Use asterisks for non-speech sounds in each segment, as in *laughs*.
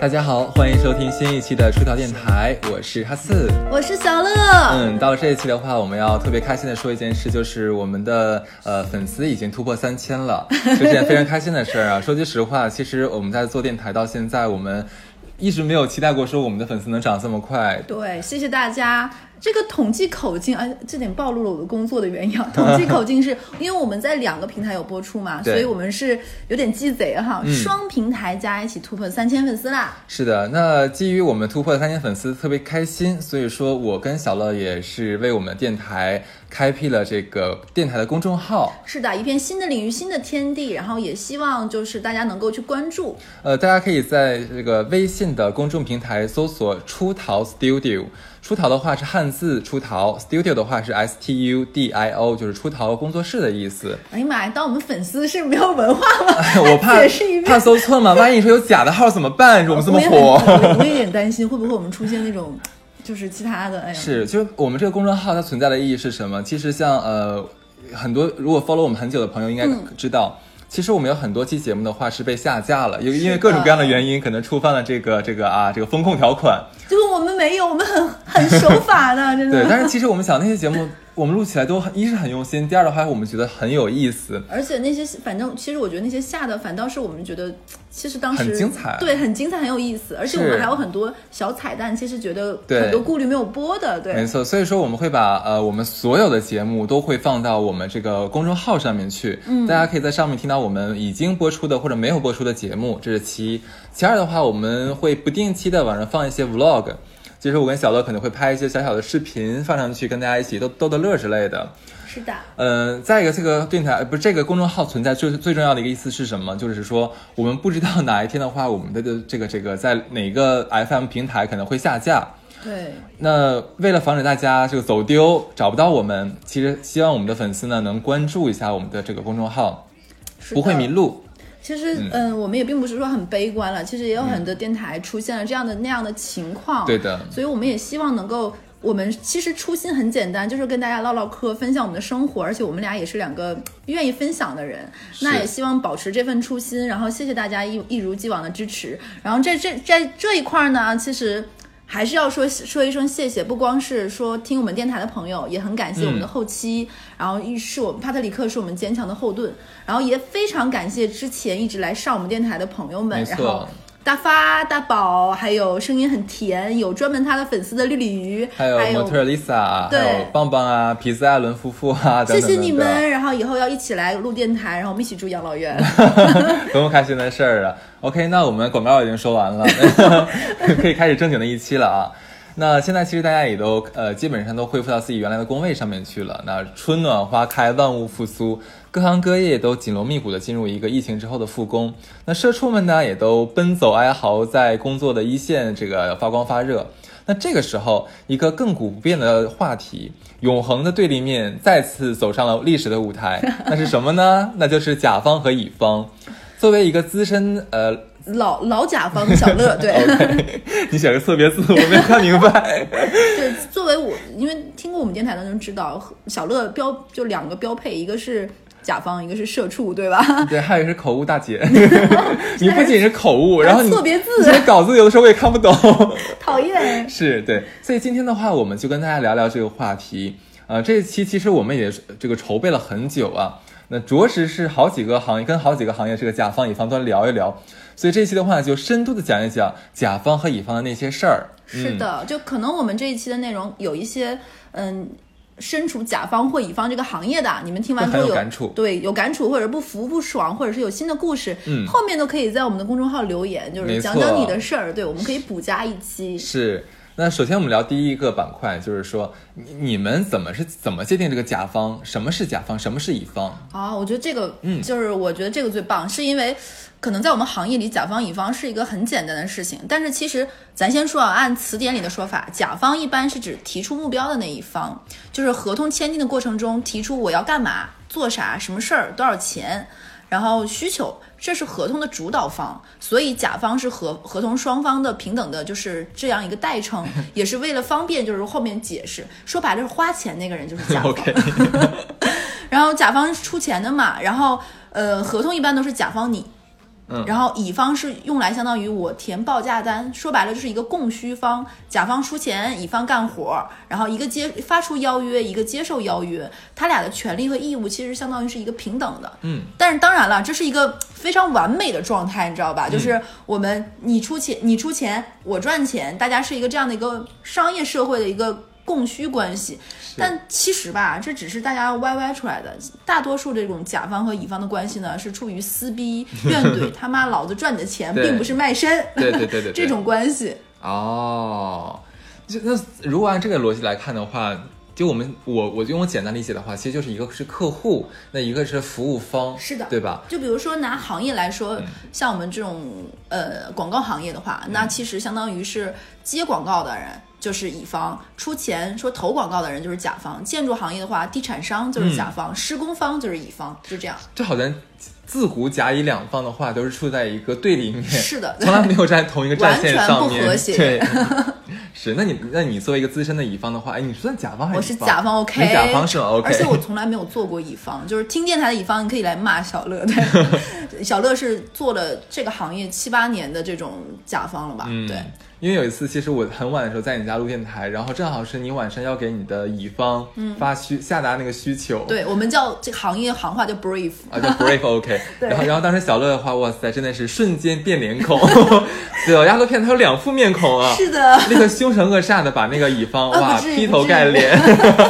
大家好，欢迎收听新一期的出逃电台，我是哈四。我是小乐。嗯，到了这一期的话，我们要特别开心的说一件事，就是我们的呃粉丝已经突破三千了，这 *laughs* 是件非常开心的事儿啊。说句实话，其实我们在做电台到现在，我们一直没有期待过说我们的粉丝能涨这么快。对，谢谢大家。这个统计口径，哎，这点暴露了我的工作的原因啊。*laughs* 统计口径是因为我们在两个平台有播出嘛，所以我们是有点鸡贼哈，嗯双平台加一起突破三千粉丝啦。是的，那基于我们突破三千粉丝，特别开心，所以说我跟小乐也是为我们电台开辟了这个电台的公众号。是的，一片新的领域，新的天地，然后也希望就是大家能够去关注。呃，大家可以在这个微信的公众平台搜索“出逃 Studio”。出逃的话是汉字出逃，Studio 的话是 S T U D I O，就是出逃工作室的意思。哎呀妈呀，当我们粉丝是没有文化吗？*laughs* 我怕怕搜错嘛，万一你说有假的号怎么办？我们这么火。很我有点担心，会不会我们出现那种就是其他的？哎呀，是，就是我们这个公众号它存在的意义是什么？其实像呃很多如果 follow 我们很久的朋友应该嗯知道。其实我们有很多期节目的话是被下架了，因为因为各种各样的原因，可能触犯了这个这个啊这个风控条款。结果我们没有，我们很很守法的，*laughs* 真的。对，但是其实我们想那些节目，我们录起来都很一是很用心，第二的话我们觉得很有意思。而且那些反正其实我觉得那些下的反倒是我们觉得其实当时很精彩对，很精彩，很有意思。而且我们还有很多小彩蛋，其实觉得很多顾虑没有播的，对。没错，所以说我们会把呃我们所有的节目都会放到我们这个公众号上面去，嗯，大家可以在上面听到我们已经播出的或者没有播出的节目，这是其一。其二的话，我们会不定期的往上放一些 vlog，就是我跟小乐可能会拍一些小小的视频放上去，跟大家一起逗逗逗乐之类的。是的，嗯，再一个，这个电台呃不是这个公众号存在最最重要的一个意思是什么？就是说，我们不知道哪一天的话，我们的这个这个在哪个 FM 平台可能会下架。对，那为了防止大家这个走丢找不到我们，其实希望我们的粉丝呢能关注一下我们的这个公众号，不会迷。路。其实，嗯，我们也并不是说很悲观了，其实也有很多电台出现了这样的那样的情况。对的所以我们也希望能够。我们其实初心很简单，就是跟大家唠唠嗑，分享我们的生活，而且我们俩也是两个愿意分享的人。那也希望保持这份初心，然后谢谢大家一一如既往的支持。然后这这在这一块儿呢，其实还是要说说一声谢谢，不光是说听我们电台的朋友，也很感谢我们的后期，然后一是我们帕特里克是我们坚强的后盾，然后也非常感谢之前一直来上我们电台的朋友们，然后。大发、大宝，还有声音很甜，有专门他的粉丝的绿鲤鱼，还有模特儿 Lisa，对还有棒棒啊、皮斯艾伦夫妇啊，等等谢谢你们，然后以后要一起来录电台，然后我们一起住养老院。*laughs* 多么开心的事儿啊！OK，那我们广告已经说完了，*laughs* 可以开始正经的一期了啊。那现在其实大家也都呃基本上都恢复到自己原来的工位上面去了。那春暖花开，万物复苏，各行各业都紧锣密鼓的进入一个疫情之后的复工。那社畜们呢也都奔走哀嚎，在工作的一线这个发光发热。那这个时候，一个亘古不变的话题，永恒的对立面再次走上了历史的舞台。那是什么呢？那就是甲方和乙方。作为一个资深呃老老甲方小乐，对 *laughs* 你写个错别字，我没看明白。*laughs* 对，作为我，因为听过我们电台的人知道，小乐标就两个标配，一个是甲方，一个是社畜，对吧？*laughs* 对，还有一个是口误大姐，你不仅是口误，然后你错别字你写稿子有的时候我也看不懂。讨厌。是对，所以今天的话，我们就跟大家聊聊这个话题。呃，这一期其实我们也是这个筹备了很久啊，那着实是好几个行业跟好几个行业这个甲方乙方都聊一聊。所以这一期的话，就深度的讲一讲甲方和乙方的那些事儿。是的，就可能我们这一期的内容有一些，嗯。身处甲方或乙方这个行业的，你们听完之后会很有感触对有感触，或者不服不爽，或者是有新的故事，嗯后面都可以在我们的公众号留言，就是讲讲你的事儿，对，我们可以补加一期。是，那首先我们聊第一个板块，就是说你你们怎么是怎么界定这个甲方？什么是甲方？什么是乙方？啊，我觉得这个，嗯就是我觉得这个最棒，是因为可能在我们行业里，甲方乙方是一个很简单的事情，但是其实咱先说啊，按词典里的说法，甲方一般是指提出目标的那一方，就是合同签订的过程中提出我要干嘛、做啥、什么事儿、多少钱，然后需求，这是合同的主导方，所以甲方是合合同双方的平等的，就是这样一个代称，也是为了方便，就是后面解释，说白了是花钱那个人就是甲方。*laughs* *laughs* 然后甲方出钱的嘛，然后呃，合同一般都是甲方拟。嗯然后乙方是用来相当于我填报价单，说白了就是一个供需方，甲方出钱，乙方干活，然后一个接发出邀约，一个接受邀约，他俩的权利和义务其实相当于是一个平等的。嗯，但是当然了，这是一个非常完美的状态，你知道吧？就是我们你出钱，你出钱，我赚钱，大家是一个这样的一个商业社会的一个供需关系。但其实吧，这只是大家歪歪出来的。大多数这种甲方和乙方的关系呢，是出于撕逼、怨怼，*laughs* 他妈老子赚你的钱，并不是卖身。对对对对对 *laughs* 这种关系。哦，就那如果按这个逻辑来看的话，就我们我我用我简单理解的话，其实就是一个是客户，那一个是服务方，是的对吧？就比如说拿行业来说，嗯像我们这种呃广告行业的话，那其实相当于是接广告的人就是乙方，出钱说投广告的人就是甲方。建筑行业的话，地产商就是甲嗯方，施工方就是乙方，就这样。就好像自古甲乙两方的话都是处在一个对立面，是的从来没有在同一个战线上面，完全不和谐对。*laughs* 是，那你那你作为一个资深的乙方的话，哎，你算甲方还是我是甲方，OK，你甲方是？OK，而且我从来没有做过乙方，就是听电台的乙方，你可以来骂小乐。对，*laughs* 小乐是做了这个行业七八年的这种甲方了吧？嗯，对。因为有一次，其实我很晚的时候在你家录电台，然后正好是你晚上要给你的乙方发需、下达那个需求，嗯对我们叫这个行业行话叫 brief，啊，叫 brief OK，*laughs* 然后然后当时小乐的话，哇塞，真的是瞬间变脸孔，*laughs* 对，丫头片他有两副面孔啊，是的，那个凶神恶煞的把那个乙方啊哇劈头盖脸，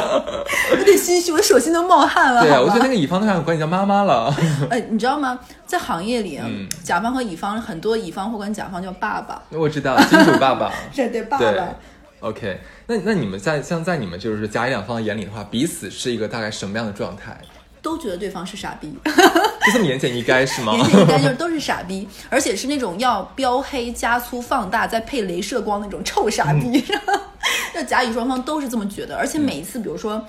*laughs* 有点心虚，我手心都冒汗了。对啊，我觉得那个乙方都想管你叫妈妈了，哎，你知道吗？在行业里，啊嗯甲方和乙方很多乙方会管甲方叫爸爸，我知道金主爸爸，*laughs* 对对，爸爸。OK，那那你们在像在你们就是甲乙两方眼里的话，彼此是一个大概什么样的状态？都觉得对方是傻逼，就这么言简意赅是吗？言简意赅就是 *laughs* 都是傻逼，而且是那种要标黑、加粗、放大，再配镭射光那种臭傻逼。*laughs* 就甲乙双方都是这么觉得，而且每一次，比如说。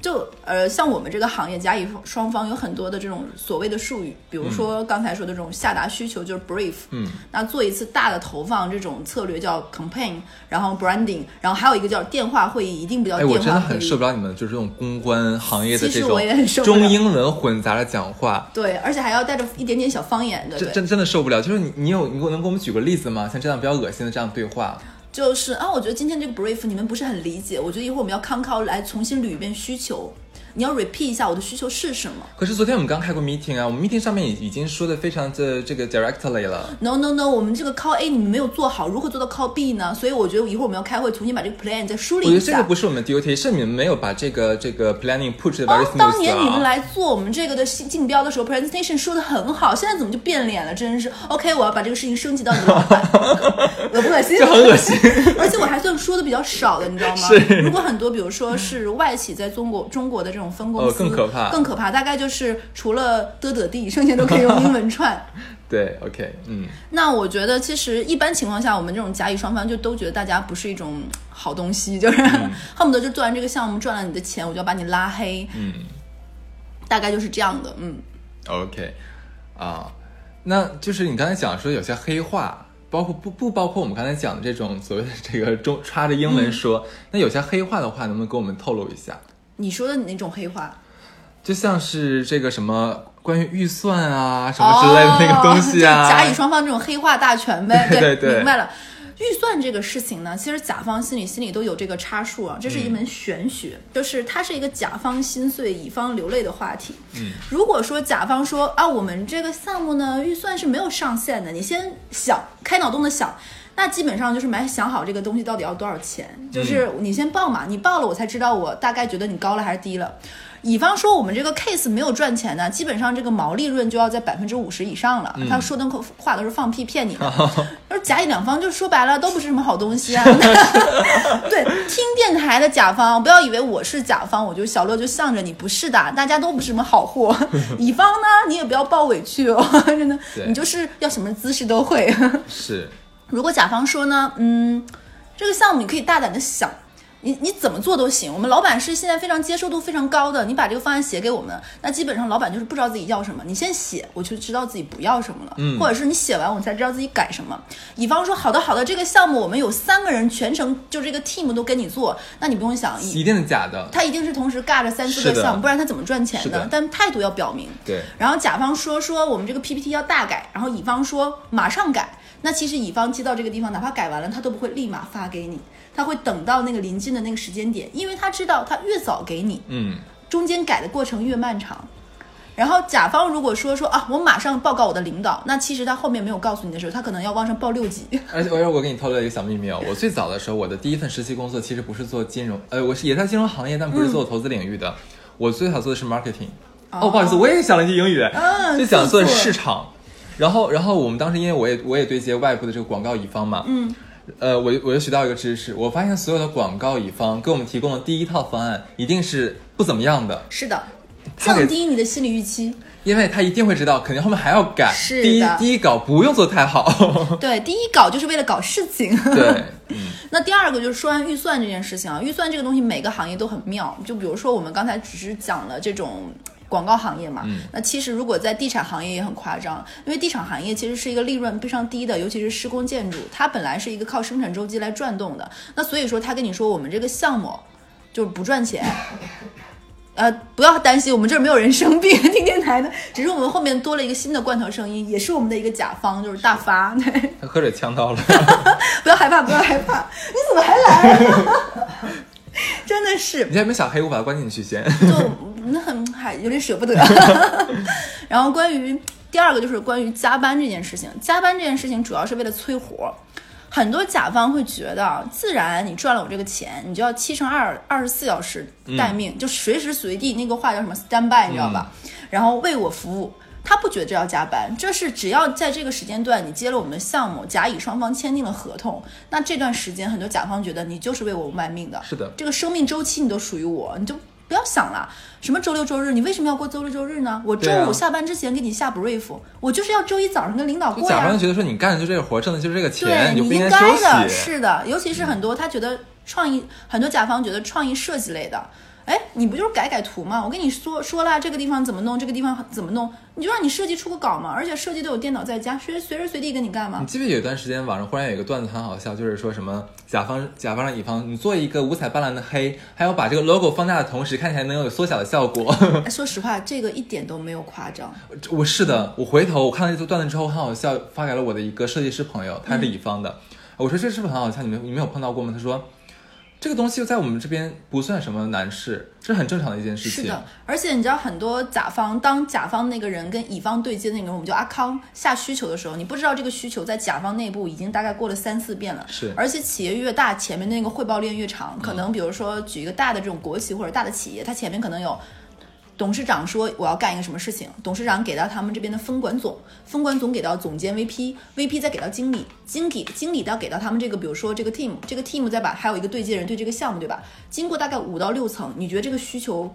就呃，像我们这个行业，甲乙双方有很多的这种所谓的术语，比如说刚才说的这种下达需求就是 brief，嗯，那做一次大的投放这种策略叫 campaign，然后 branding，然后还有一个叫电话会议，一定不叫哎，我真的电话会议。很受不了你们就是这种公关行业的这种中英文混杂的讲话，对，而且还要带着一点点小方言，对不对？真真真的受不了。就是你你有你给我能给我们举个例子吗？像这样比较恶心的这样对话，就是啊，我觉得今天这个 brief 你们不是很理解，我觉得一会儿我们要康康来重新捋一遍需求，你要 repeat 一下我的需求是什么。可是昨天我们刚开过 meeting 啊，我们 meeting 上面已已经说的非常的这个 directly 了。No no no，我们这个 call A 你们没有做好，如何做到 call B 呢？所以我觉得一会儿我们要开会，重新把这个 plan 再梳理一下。我觉得这个不是我们 duty，是你们没有把这个这个 planning push 的 very 哦 smooth 啊。，当年你们来做我们这个的竞竞标的时候，presentation 说的很好，现在怎么就变脸了？真是 OK，我要把这个事情升级到你们老板，恶不恶心？这很恶心。*laughs* 而且我还算说的比较少的，你知道吗？是如果很多，比如说是外企在中国中国的这种分公司，哦更可怕更可怕。大概就是除了嘚嘚地，剩下都可以用英文串。*laughs* 对，OK，嗯，那我觉得，其实一般情况下，我们这种甲乙双方就都觉得大家不是一种好东西，就是、嗯 *laughs* 恨不得就做完这个项目赚了你的钱，我就要把你拉黑。嗯，大概就是这样的。嗯，OK，啊，那就是你刚才讲说有些黑话，包括不不包括我们刚才讲的这种所谓的这个中插着英文说，那有些黑话的话，能不能给我们透露一下？你说的你那种黑话？就像是这个什么关于预算啊什么之类的那个东西啊，*laughs* 甲乙双方这种黑话大全呗。对对对明白了。预算这个事情呢，其实甲方心里心里都有这个差数啊，这是一门玄学，就是它是一个甲方心碎、乙方流泪的话题。嗯，如果说甲方说啊，我们这个项目呢预算是没有上限的，你先想开脑洞的想。那基本上就是没想好这个东西到底要多少钱，就是你先报嘛，你报了我才知道我大概觉得你高了还是低了。乙方说我们这个 case 没有赚钱呢，基本上这个毛利润就要在百分之五十以上了。他说的话都是放屁骗你的，而 *laughs* 甲乙两方就说白了都不是什么好东西啊。*laughs* 对，听电台的甲方不要以为我是甲方，我就小乐就向着你，不是的，大家都不是什么好货。*laughs* 乙方呢，你也不要抱委屈哦，真的，你就是要什么姿势都会。是如果甲方说呢，嗯，这个项目你可以大胆的想，你你怎么做都行。我们老板是现在非常接受度非常高的，你把这个方案写给我们，那基本上老板就是不知道自己要什么。你先写，我就知道自己不要什么了，嗯或者是你写完我才知道自己改什么。乙方说好的好的，这个项目我们有三个人全程就这个 team 都跟你做，那你不用想，一定是假的。他一定是同时尬着三四个项目，不然他怎么赚钱是的但态度要表明。对，然后甲方说说我们这个 PPT 要大改，然后乙方说马上改。那其实乙方接到这个地方，哪怕改完了，他都不会立马发给你，他会等到那个临近的那个时间点，因为他知道他越早给你，嗯，中间改的过程越漫长。然后甲方如果说说啊，我马上报告我的领导，那其实他后面没有告诉你的时候，他可能要往上报六级。而 *laughs* 且而且我给你透露一个小秘密哦，我最早的时候，我的第一份实习工作其实不是做金融，呃，我是也在金融行业，但不是做投资领域的。我最早做的是 marketing。哦，不好意思，我也想了一句英语，嗯就想做市场。然后，然后我们当时因为我也我也对接外部的这个广告乙方嘛，嗯，呃，我就我就学到一个知识，我发现所有的广告乙方给我们提供的第一套方案一定是不怎么样的，是的，降低你的心理预期。因为他一定会知道，肯定后面还要改。是第一的第一稿不用做太好。*laughs* 对，第一稿就是为了搞事情。*laughs* 对，嗯，那第二个就是说完预算这件事情啊，预算这个东西每个行业都很妙。就比如说我们刚才只是讲了这种广告行业嘛，嗯那其实如果在地产行业也很夸张，因为地产行业其实是一个利润非常低的，尤其是施工建筑，它本来是一个靠生产周期来转动的。那所以说他跟你说我们这个项目就是不赚钱。*laughs* 呃，不要担心，我们这儿没有人生病，听电台的，*laughs* 只是我们后面多了一个新的罐头声音，也是我们的一个甲方，就是大发。对，*laughs* 他喝水呛到了。不要害怕，不要害怕，你怎么还来？真的是，你家有没有小黑？我把它关进去先。就那很还有点舍不得。*laughs* 然后关于第二个就是关于加班这件事情，加班这件事情主要是为了催活。很多甲方会觉得啊，自然你赚了我这个钱，你就要七乘二，二十四小时待命，就随时随地那个话叫什么 stand by，你知道吧？然后为我服务。他不觉得这要加班，这是只要在这个时间段你接了我们的项目，甲乙双方签订了合同，那这段时间很多甲方觉得你就是为我卖命的，是的这个生命周期你都属于我，你就不要想了，什么周六周日，你为什么要过周六周日呢？我周五下班之前给你下 brief，、我就是要周一早上跟领导过呀甲方。觉得说你干的就这个活，挣的就是这个钱，对你应该。的，是的，尤其是很多他觉得创意，很多甲方觉得创意设计类的，哎，你不就是改改图吗？我跟你说说了，这个地方怎么弄，这个地方怎么弄，你就让你设计出个稿嘛，而且设计都有电脑在家，随随时随地跟你干嘛你。记不记得有一段时间网上忽然有一个段子很好笑，就是说什么甲方甲方让乙方你做一个五彩斑斓的黑，还要把这个 logo 放大的同时看起来能有缩小的效果。哎说实话，这个一点都没有夸张。*laughs* 我是的，我回头我看到这段子之后很好笑，发给了我的一个设计师朋友，他是乙方的。我说这是不是很好笑？你们你们有碰到过吗？他说这个东西在我们这边不算什么难事，这是很正常的一件事情。是的，而且你知道很多甲方，当甲方那个人跟乙方对接的那个人，我们叫阿康下需求的时候，你不知道这个需求在甲方内部已经大概过了三四遍了。是而且企业越大，前面那个汇报链越长，可能比如说举一个大的这种国企或者大的企业，它前面可能有。董事长说我要干一个什么事情，董事长给到他们这边的分管总，分管总给到总监 VP，VP 再给到经理，经理经理到给到他们这个，比如说这个 team，这个 team 再把还有一个对接人对这个项目，对吧？经过大概五到六层，你觉得这个需求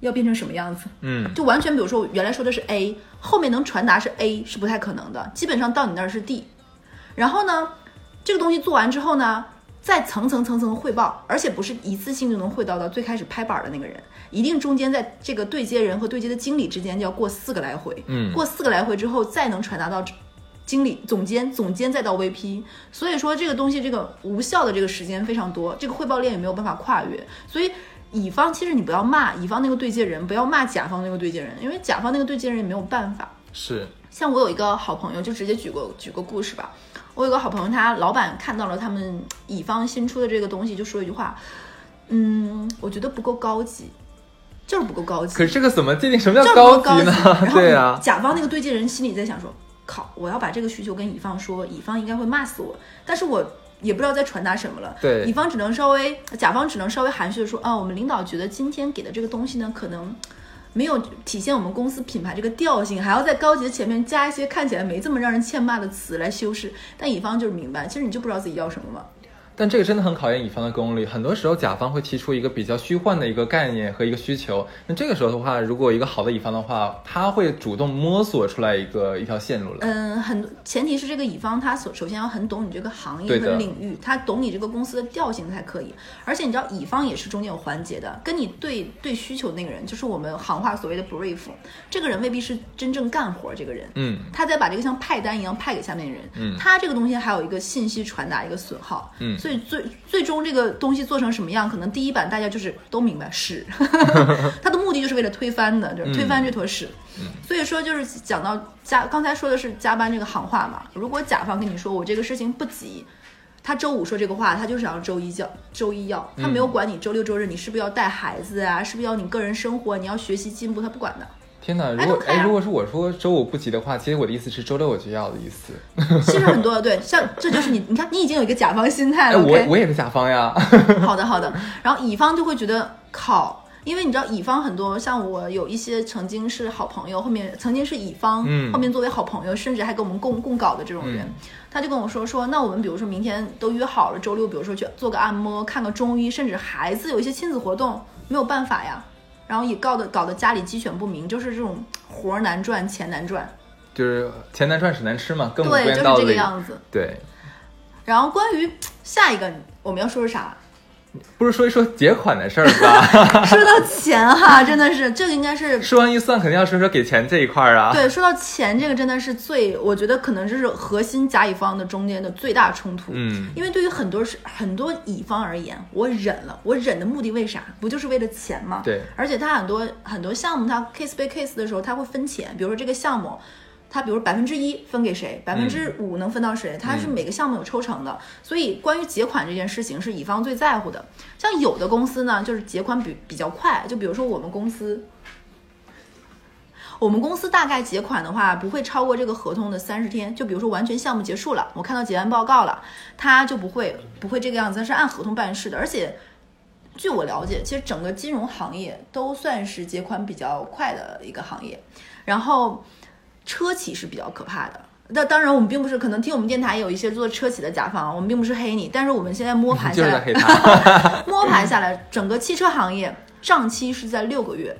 要变成什么样子？嗯，就完全比如说我原来说的是 A，后面能传达是 A 是不太可能的，基本上到你那儿是 D。然后呢，这个东西做完之后呢，再层层层层汇报，而且不是一次性就能汇报到最开始拍板的那个人，一定中间在这个对接人和对接的经理之间就要过四个来回，嗯过四个来回之后再能传达到经理、总监、总监再到 VP，所以说这个东西这个无效的这个时间非常多，这个汇报链也没有办法跨越，所以。乙方其实你不要骂乙方那个对接人，不要骂甲方那个对接人，因为甲方那个对接人也没有办法。是像我有一个好朋友，就直接举个举个故事吧。我有个好朋友，他老板看到了他们乙方新出的这个东西，就说一句话：“嗯，我觉得不够高级，就是不够高级。”可是这个怎么界定什么叫就是不够级呢？*laughs* 然后对啊，甲方那个对接人心里在想说：“靠，我要把这个需求跟乙方说，乙方应该会骂死我，但是我也不知道在传达什么了。”对乙方只能稍微，甲方只能稍微含蓄的说：“啊，我们领导觉得今天给的这个东西呢，可能。”没有体现我们公司品牌这个调性，还要在高级的前面加一些看起来没这么让人欠骂的词来修饰。但乙方就是明白，其实你就不知道自己要什么嘛。但这个真的很考验乙方的功力，很多时候甲方会提出一个比较虚幻的一个概念和一个需求，那这个时候的话，如果一个好的乙方的话，他会主动摸索出来一个一条线路来。嗯，很前提是这个乙方他所首先要很懂你这个行业和领域，他懂你这个公司的调性才可以。而且你知道，乙方也是中间有环节的，跟你对对需求那个人，就是我们行话所谓的 brief，这个人未必是真正干活这个人，嗯。他在把这个像派单一样派给下面的人，嗯。他这个东西还有一个信息传达一个损耗，嗯所以最最终这个东西做成什么样，可能第一版大家就是都明白是，*laughs* 他的目的就是为了推翻的，就是推翻这坨屎。所以说就是讲到加，刚才说的是加班这个行话嘛，如果甲方跟你说我这个事情不急。他周五说这个话，他就是想要周一叫周一要，他没有管你周六周日你是不是要带孩子啊，是不是要你个人生活，你要学习进步，他不管的。天哪，如果哎如果是我说周五不急的话，其实我的意思是周六我就要的意思。*laughs* 其实很多的对，像这就是你，你看你已经有一个甲方心态哎，了。我我也是甲方呀。*laughs* 好的好的，然后乙方就会觉得靠，因为你知道乙方很多，像我有一些曾经是好朋友，后面曾经是乙方，嗯后面作为好朋友，甚至还跟我们共共搞的这种人，嗯他就跟我说说，那我们比如说明天都约好了，周六比如说去做个按摩，看个中医，甚至孩子有一些亲子活动，没有办法呀。然后也搞得搞得家里鸡犬不宁，就是这种活儿难赚，钱难赚，就是钱难赚，屎难吃嘛，对，就是。这个样子。对，然后关于下一个我们要说是啥？不是说一说结款的事儿吧？*laughs* 说到钱哈，真的是这个应该是说完预算，肯定要说说给钱这一块儿啊。对，说到钱，这个真的是最，我觉得可能就是核心甲乙方的中间的最大冲突。嗯因为对于很多是很多乙方而言，我忍了，我忍的目的为啥？不就是为了钱吗？对而且他很多很多项目，他 case by case 的时候，他会分钱，比如说这个项目。他比如百分之一分给谁，百分之五能分到谁，他是每个项目有抽成的，所以关于结款这件事情是乙方最在乎的。像有的公司呢，就是结款比比较快，就比如说我们公司，我们公司大概结款的话，不会超过这个合同的三十天。就比如说完全项目结束了，我看到结案报告了，他就不会不会这个样子，它是按合同办事的。而且据我了解，其实整个金融行业都算是结款比较快的一个行业。然后车企是比较可怕的。那当然，我们并不是可能听我们电台有一些做车企的甲方，我们并不是黑你，但是我们现在摸盘下来。*laughs* 摸盘下来，整个汽车行业账期是在六个月，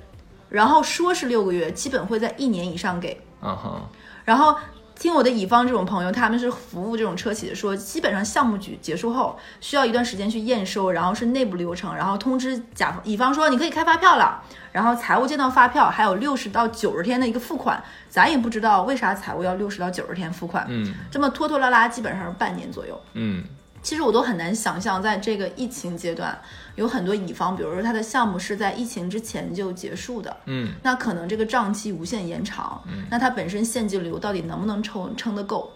然后说是六个月，基本会在一年以上给。嗯哼，然后听我的乙方这种朋友，他们是服务这种车企的，说基本上项目局结束后需要一段时间去验收，然后是内部流程，然后通知甲方乙方说你可以开发票了，然后财务见到发票还有六十到九十天的一个付款，咱也不知道为啥财务要六十到九十天付款，嗯。这么拖拖拉拉，基本上是半年左右。嗯其实我都很难想象，在这个疫情阶段，有很多乙方，比如说他的项目是在疫情之前就结束的，嗯那可能这个账期无限延长，嗯那他本身现金流到底能不能撑撑得够？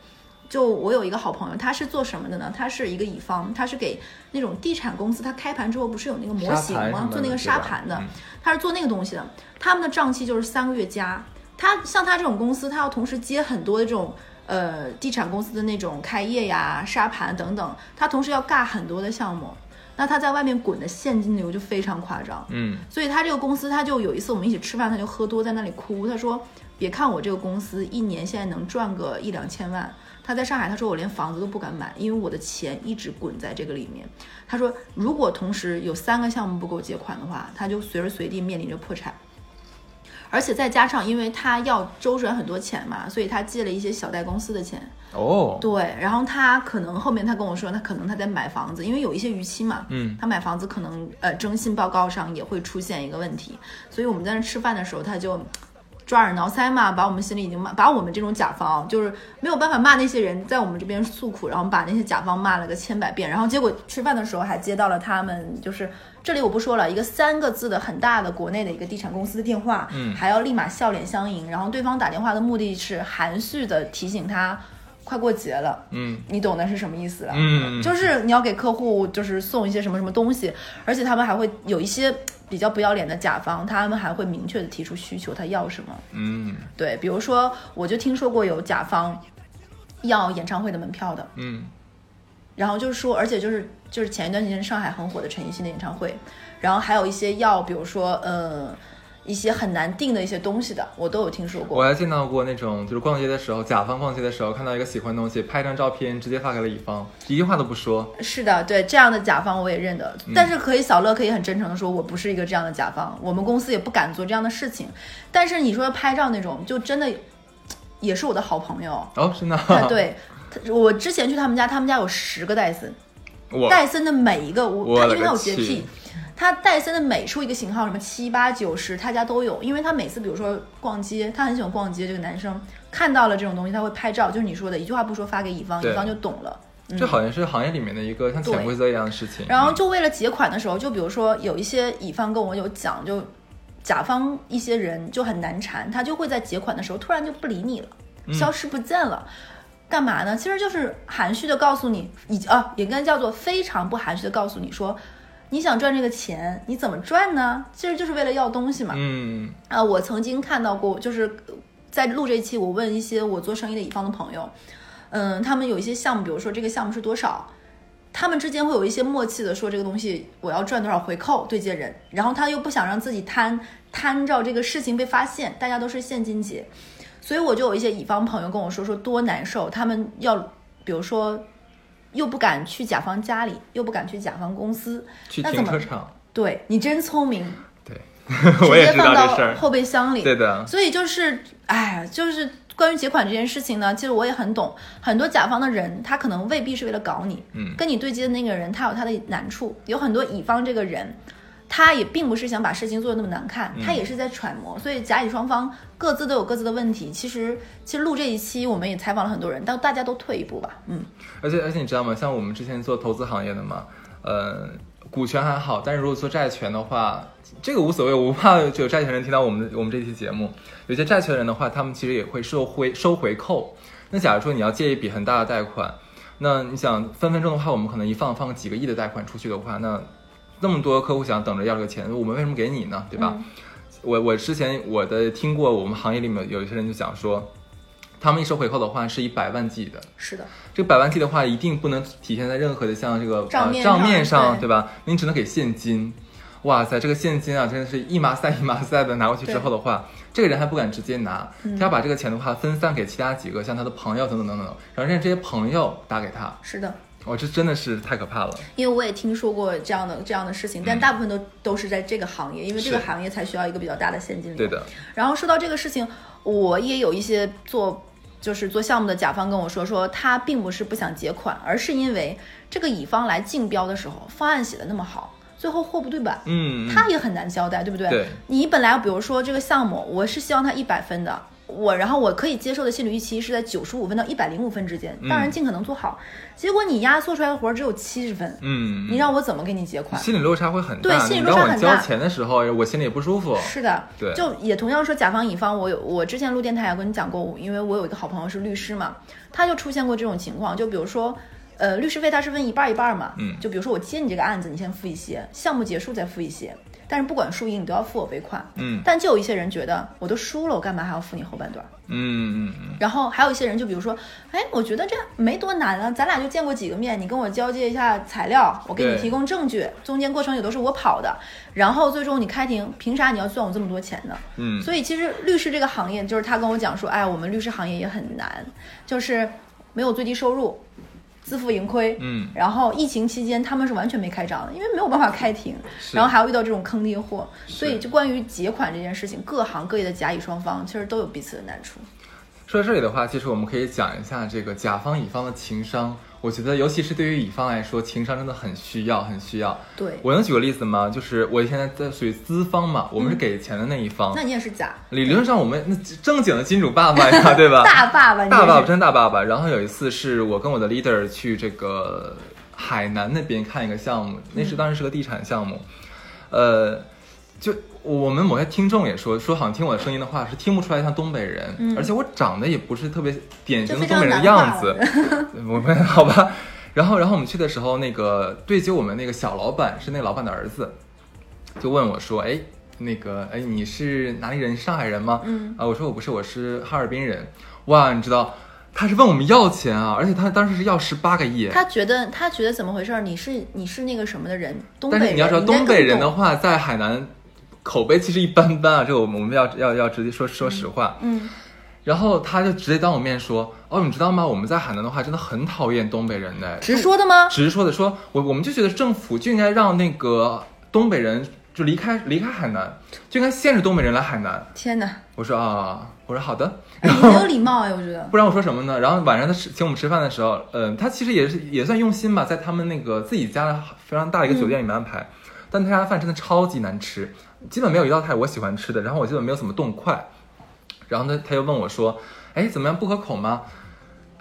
就我有一个好朋友，他是做什么的呢？他是一个乙方，他是给那种地产公司，他开盘之后不是有那个模型吗？做那个沙盘的嗯，他是做那个东西的。他们的账期就是三个月加。他像他这种公司，他要同时接很多的这种呃地产公司的那种开业呀、沙盘等等，他同时要尬很多的项目。那他在外面滚的现金流就非常夸张，嗯所以他这个公司，他就有一次我们一起吃饭，他就喝多在那里哭，他说：“别看我这个公司一年现在能赚个一两千万，他在上海，他说我连房子都不敢买，因为我的钱一直滚在这个里面。他说，如果同时有三个项目不够结款的话，他就随时随地面临着破产。而且再加上，因为他要周转很多钱嘛，所以他借了一些小贷公司的钱。哦，对，然后他可能后面他跟我说，他可能他在买房子，因为有一些逾期嘛，嗯他买房子可能呃征信报告上也会出现一个问题，所以我们在那吃饭的时候，他就抓耳挠腮嘛，把我们心里已经骂，把我们这种甲方就是没有办法骂那些人在我们这边诉苦，然后把那些甲方骂了个千百遍，然后结果吃饭的时候还接到了他们就是这里我不说了，一个三个字的很大的国内的一个地产公司的电话，嗯。还要立马笑脸相迎，然后对方打电话的目的是含蓄的提醒他快过节了，嗯。你懂的是什么意思了？嗯，就是你要给客户就是送一些什么什么东西，而且他们还会有一些比较不要脸的甲方，他们还会明确的提出需求，他要什么。嗯。对，比如说我就听说过有甲方要演唱会的门票的，嗯然后就是说，而且就是就是前一段时间上海很火的陈奕迅的演唱会，然后还有一些要，比如说呃。一些很难定的一些东西的，我都有听说过。我还见到过那种，就是逛街的时候，甲方逛街的时候看到一个喜欢的东西，拍张照片直接发给了乙方，一句话都不说。是的，对这样的甲方我也认得，嗯但是可以小乐可以很真诚的说，我不是一个这样的甲方，我们公司也不敢做这样的事情。但是你说拍照那种，就真的也是我的好朋友。哦，真的？啊，对，他我之前去他们家，他们家有十个戴森，戴森的每一个我，我他因为他有洁癖，他戴森的每出一个型号，什么七八九十，他家都有。因为他每次比如说逛街，他很喜欢逛街，这个男生看到了这种东西，他会拍照，就是你说的一句话不说发给乙方，乙方就懂了。这好像是行业里面的一个像潜规则一样的事情。然后就为了结款的时候，就比如说有一些乙方跟我有讲，就甲方一些人就很难缠，他就会在结款的时候突然就不理你了，消失不见了。干嘛呢？其实就是含蓄的告诉你，以啊，也应该叫做非常不含蓄的告诉你说，你想赚这个钱，你怎么赚呢？其实就是为了要东西嘛。嗯，啊，我曾经看到过，就是在录这一期，我问一些我做生意的乙方的朋友，嗯，他们有一些项目，比如说这个项目是多少，他们之间会有一些默契的说这个东西我要赚多少回扣对接人，然后他又不想让自己贪贪着这个事情被发现，大家都是现金结，所以我就有一些乙方朋友跟我说说多难受，他们要比如说又不敢去甲方家里，又不敢去甲方公司，去那怎么停车场。对你真聪明，对，直 *laughs* 我也知接放到道这事儿。后备箱里。*laughs* 对的，所以就是，哎，就是关于结款这件事情呢，其实我也很懂。很多甲方的人，他可能未必是为了搞你，嗯跟你对接的那个人，他有他的难处。有很多乙方这个人，他也并不是想把事情做的那么难看，他也是在揣摩。所以甲乙双方各自都有各自的问题。其实，其实录这一期，我们也采访了很多人，但大家都退一步吧，嗯，而且而且你知道吗？像我们之前做投资行业的嘛，呃，股权还好，但是如果做债权的话，这个无所谓，我不怕就有债权人听到我们的我们这期节目。有些债权人的话，他们其实也会收回收回扣。那假如说你要借一笔很大的贷款，那你想分分钟的话，我们可能一放放几个亿的贷款出去的话，那那么多客户想等着要这个钱，我们为什么给你呢？对吧？嗯我我之前我的听过我们行业里面有一些人就讲说，他们一收回扣的话是以百万计的。是的，这个百万计的话，一定不能体现在任何的像这个账面呃、账面上上，对对吧？你只能给现金。哇塞，这个现金啊，真的是一麻塞一麻塞的拿过去之后的话，这个人还不敢直接拿，嗯他要把这个钱的话分散给其他几个，像他的朋友等等等等，然后让这些朋友打给他。是的。哇，这真的是太可怕了。因为我也听说过这样的这样的事情，但大部分都都是在这个行业，因为这个行业才需要一个比较大的现金流。对的，然后说到这个事情，我也有一些做就是做项目的甲方跟我说，说他并不是不想结款，而是因为这个乙方来竞标的时候，方案写的那么好，最后货不对版，嗯，嗯他也很难交代，对不对？对你本来比如说这个项目，我是希望他一百分的。我然后我可以接受的心理预期是在九十五分到一百零五分之间，当然尽可能做好。结果你压缩出来的活儿只有七十分，嗯，你让我怎么给你结款？心理落差会很大。对心理落差很大交钱的时候，我心里也不舒服。是的，对就也同样说甲方乙方，我有我之前录电台也跟你讲过，因为我有一个好朋友是律师嘛，他就出现过这种情况，就比如说。呃，律师费他是分一半儿一半儿嘛，嗯就比如说我接你这个案子，你先付一些，项目结束再付一些，但是不管输赢，你都要付我尾款。嗯但就有一些人觉得，我都输了，我干嘛还要付你后半段儿？嗯嗯嗯，然后还有一些人，就比如说，哎，我觉得这没多难啊，咱俩就见过几个面，你跟我交接一下材料，我给你提供证据，中间过程也都是我跑的，然后最终你开庭，凭啥你要算我这么多钱呢？嗯所以其实律师这个行业，就是他跟我讲说，哎，我们律师行业也很难，就是没有最低收入，自负盈亏，嗯然后疫情期间他们是完全没开张的，因为没有办法开庭，然后还要遇到这种坑爹货，所以就关于结款这件事情，各行各业的甲乙双方其实都有彼此的难处。说到这里的话，其实我们可以讲一下这个甲方乙方的情商。我觉得，尤其是对于乙方来说，情商真的很需要，很需要。对，我能举个例子吗？就是我现在在属于资方嘛，我们是给钱的那一方。那你也是甲理论上，我们那正经的金主爸爸呀，*laughs* 对吧？大爸爸，你大爸爸，真大爸爸。然后有一次是我跟我的 leader 去这个海南那边看一个项目，那是当时是个地产项目，呃，就我们某些听众也说，说好像听我的声音的话是听不出来像东北人，而且我长得也不是特别典型的东北人的样子。*laughs* 我们好吧，然后然后我们去的时候，那个对接我们那个小老板是那个老板的儿子，就问我说，哎。那个，哎，你是哪里人？上海人吗？嗯啊，我说我不是，我是哈尔滨人。哇，你知道，他是问我们要钱啊，而且他当时是要十八个亿。他觉得他觉得怎么回事儿？你是你是那个什么的人？东北人。但是你要知道，东北人的话，在海南口碑其实一般般啊，这个我们我们要要要直接说说实话。嗯，然后他就直接当我面说：“哦，你知道吗？我们在海南的话，真的很讨厌东北人的。”直说的吗？直说的说，我我们就觉得政府就应该让那个东北人就离开离开海南，就应该限制东北人来海南。天哪，我说啊，我说好的。哎你很有礼貌哎，我觉得。不然我说什么呢？然后晚上他吃请我们吃饭的时候，嗯、他其实也是也算用心吧，在他们那个自己家的非常大的一个酒店里面安排，但他家的饭真的超级难吃，基本没有一道菜我喜欢吃的，然后我基本没有怎么动筷，然后呢他又问我说，哎怎么样不合口吗？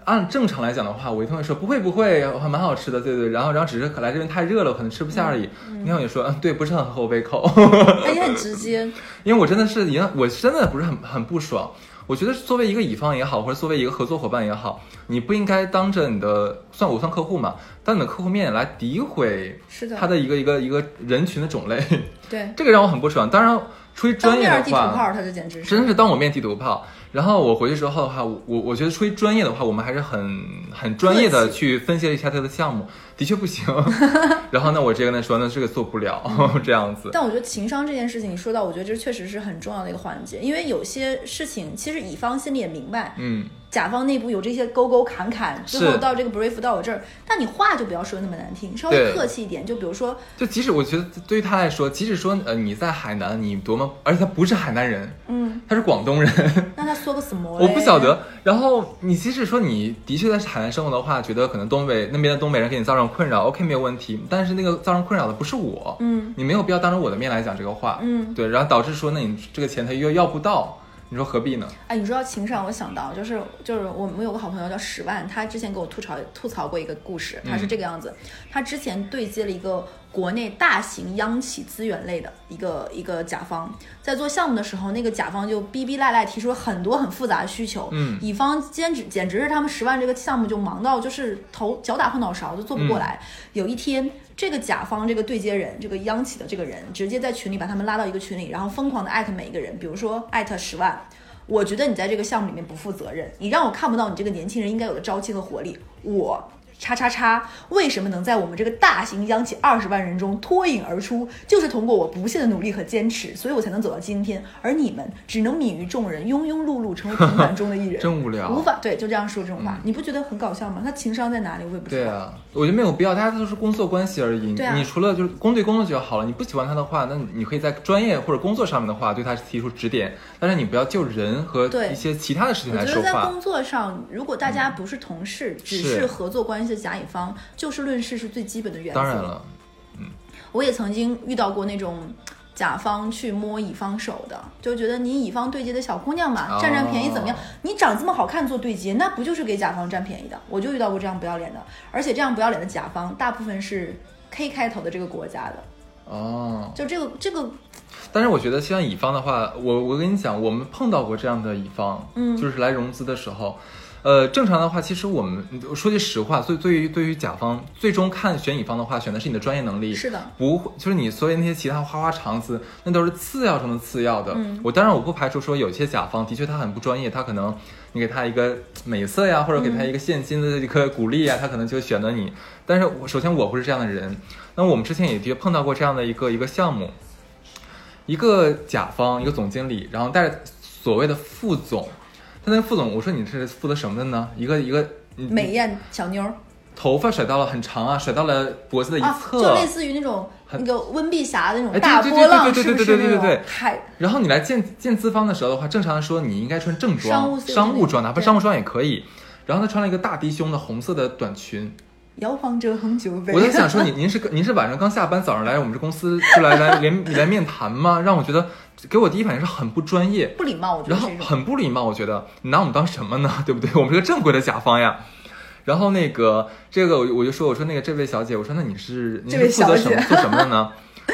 按正常来讲的话，我一定会说不会不会，还蛮好吃的，对对。然后然后只是来这边太热了，我可能吃不下而已。那天我就说，嗯，对，不是很合我胃口。他，也很直接。因为我真的是已经，我真的不是很很不爽。我觉得作为一个乙方也好，或者作为一个合作伙伴也好，你不应该当着你的算我算客户嘛，当你的客户面来诋毁是的他的一个一个一个人群的种类，对，*laughs* 这个让我很不爽。当然，出于专业的面地图炮，话，他就简直是。真是当我面地图炮。然后我回去之后的话，我我我觉得出于专业的话，我们还是很很专业的去分析了一下他的项目，的确不行。*laughs* 然后呢，我直接跟他说，那这个做不了 *laughs* 这样子。但我觉得情商这件事情，你说到，我觉得这确实是很重要的一个环节，因为有些事情其实乙方心里也明白，嗯，甲方内部有这些沟沟坎坎，最后到这个 brief 到我这儿，但你话就不要说那么难听，稍微客气一点，就比如说，就即使我觉得对于他来说，即使说呃你在海南，你多么，而且他不是海南人，嗯，他是广东人，那他说个什么？*laughs* 我不晓。得。然后你即使说你的确在海南生活的话，觉得可能东北那边的东北人给你造成困扰，OK 没有问题。但是那个造成困扰的不是我，嗯，你没有必要当着我的面来讲这个话，嗯对，然后导致说那你这个钱他又要不到，你说何必呢？哎，你说到情商，我想到就是就是我们有个好朋友叫十万，他之前给我吐槽吐槽过一个故事，他是这个样子，他之前对接了一个国内大型央企资源类的一个一个甲方，在做项目的时候，那个甲方就逼逼赖赖提出了很多很复杂的需求，嗯乙方简直简直是他们十万这个项目就忙到就是头脚打后脑勺就做不过来。有一天，这个甲方这个对接人，这个央企的这个人，直接在群里把他们拉到一个群里，然后疯狂的艾特每一个人，比如说艾特十万。我觉得你在这个项目里面不负责任，你让我看不到你这个年轻人应该有的朝气和活力。我叉叉叉为什么能在我们这个大型央企二十万人中脱颖而出？就是通过我不懈的努力和坚持，所以我才能走到今天。而你们只能泯于众人，庸庸碌碌，成为平凡中的一人。真无聊无法对，就这样说这种话，你不觉得很搞笑吗？他情商在哪里？我也不知道。对啊，我觉得没有必要，大家都是工作关系而已。对啊你除了就是公对公的就好了。你不喜欢他的话，那你可以在专业或者工作上面的话对他提出指点，但是你不要就人和对一些其他的事情来说我觉得在。工作上，如果大家不是同事，只是是合作关系的甲乙方，就事论事是最基本的原则。当然了，嗯我也曾经遇到过那种甲方去摸乙方手的，就觉得你乙方对接的小姑娘嘛，哦占占便宜怎么样？你长这么好看做对接，那不就是给甲方占便宜的？我就遇到过这样不要脸的，而且这样不要脸的甲方大部分是 K 开头的这个国家的，哦，就这个这个但是我觉得像乙方的话，我我跟你讲，我们碰到过这样的乙方，嗯就是来融资的时候，呃，正常的话，其实我们说句实话，所以对于对于甲方，最终看选乙方的话，选的是你的专业能力，是的，不会就是你所有那些其他花花肠子，那都是次要中的次要的。嗯我当然我不排除说有些甲方的确他很不专业，他可能你给他一个美色呀，或者给他一个现金的一个鼓励呀，他可能就选择你。但是我首先我不是这样的人，那我们之前也的确碰到过这样的一个一个项目，一个甲方一个总经理，然后带着所谓的副总，他那个副总，我说你是负责什么的呢？一个一个嗯美艳小妞儿头发甩到了很长啊，甩到了脖子的一啊，侧，就类似于那种很那个温碧霞的那种大对波浪，对对对对对对对那种太然后你来见见资方的时候的话，正常的说你应该穿正装商务装、商务装，哪怕商务装也可以。然后他穿了一个大低胸的红色的短裙，摇晃着红酒杯。我在想说您 *laughs* 您是您是晚上刚下班，早上来我们这公司就来来连 *laughs* 来面谈吗？让我觉得给我第一反应是很不专业，不礼貌，我觉然后。很不礼貌。我觉得你拿我们当什么呢？*laughs* 对不对？我们是个正规的甲方呀。然后那个这个我我就说我说那个这位小姐，我说那你是你是负责什么做什么的呢？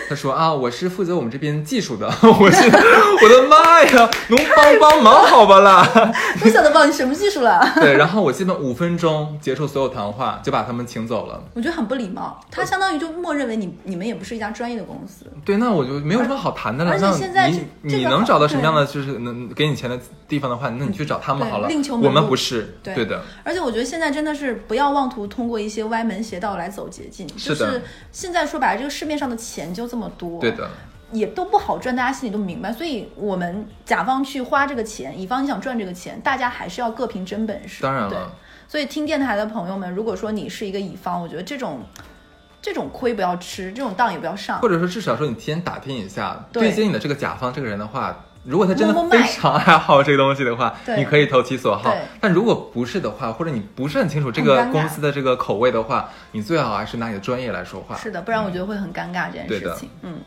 她说啊，我是负责我们这边技术的。我是我的妈呀，能帮帮忙好吧啦？*laughs* 不晓得帮你什么技术了，对，然后我基本五分钟结束所有谈话，就把他们请走了。我觉得很不礼貌。他相当于就默认为你你们也不是一家专业的公司。对，那我就没有什么好谈的了。而且现在你能找到什么样的就是能给你钱的地方的话，那你去找他们好了。另求我们不是，对对的。而且我觉得现在真的是不要妄图通过一些歪门邪道来走捷径，就是的是现在说白了，这个市面上的钱就这么多，对的，也都不好赚，大家心里都明白。所以我们甲方去花这个钱，乙方你想赚这个钱，大家还是要各凭真本事。当然了，所以听电台的朋友们，如果说你是一个乙方，我觉得这种这种亏不要吃，这种当也不要上或。者说至少说你提前打听一下，对对接你的这个甲方这个人的话。如果他真的非常爱好这个东西的话，对你可以投其所好对。但如果不是的话，或者你不是很清楚这个公司的这个口味的话，你最好还是拿你的专业来说话。是的，不然我觉得会很尴尬这件事情。嗯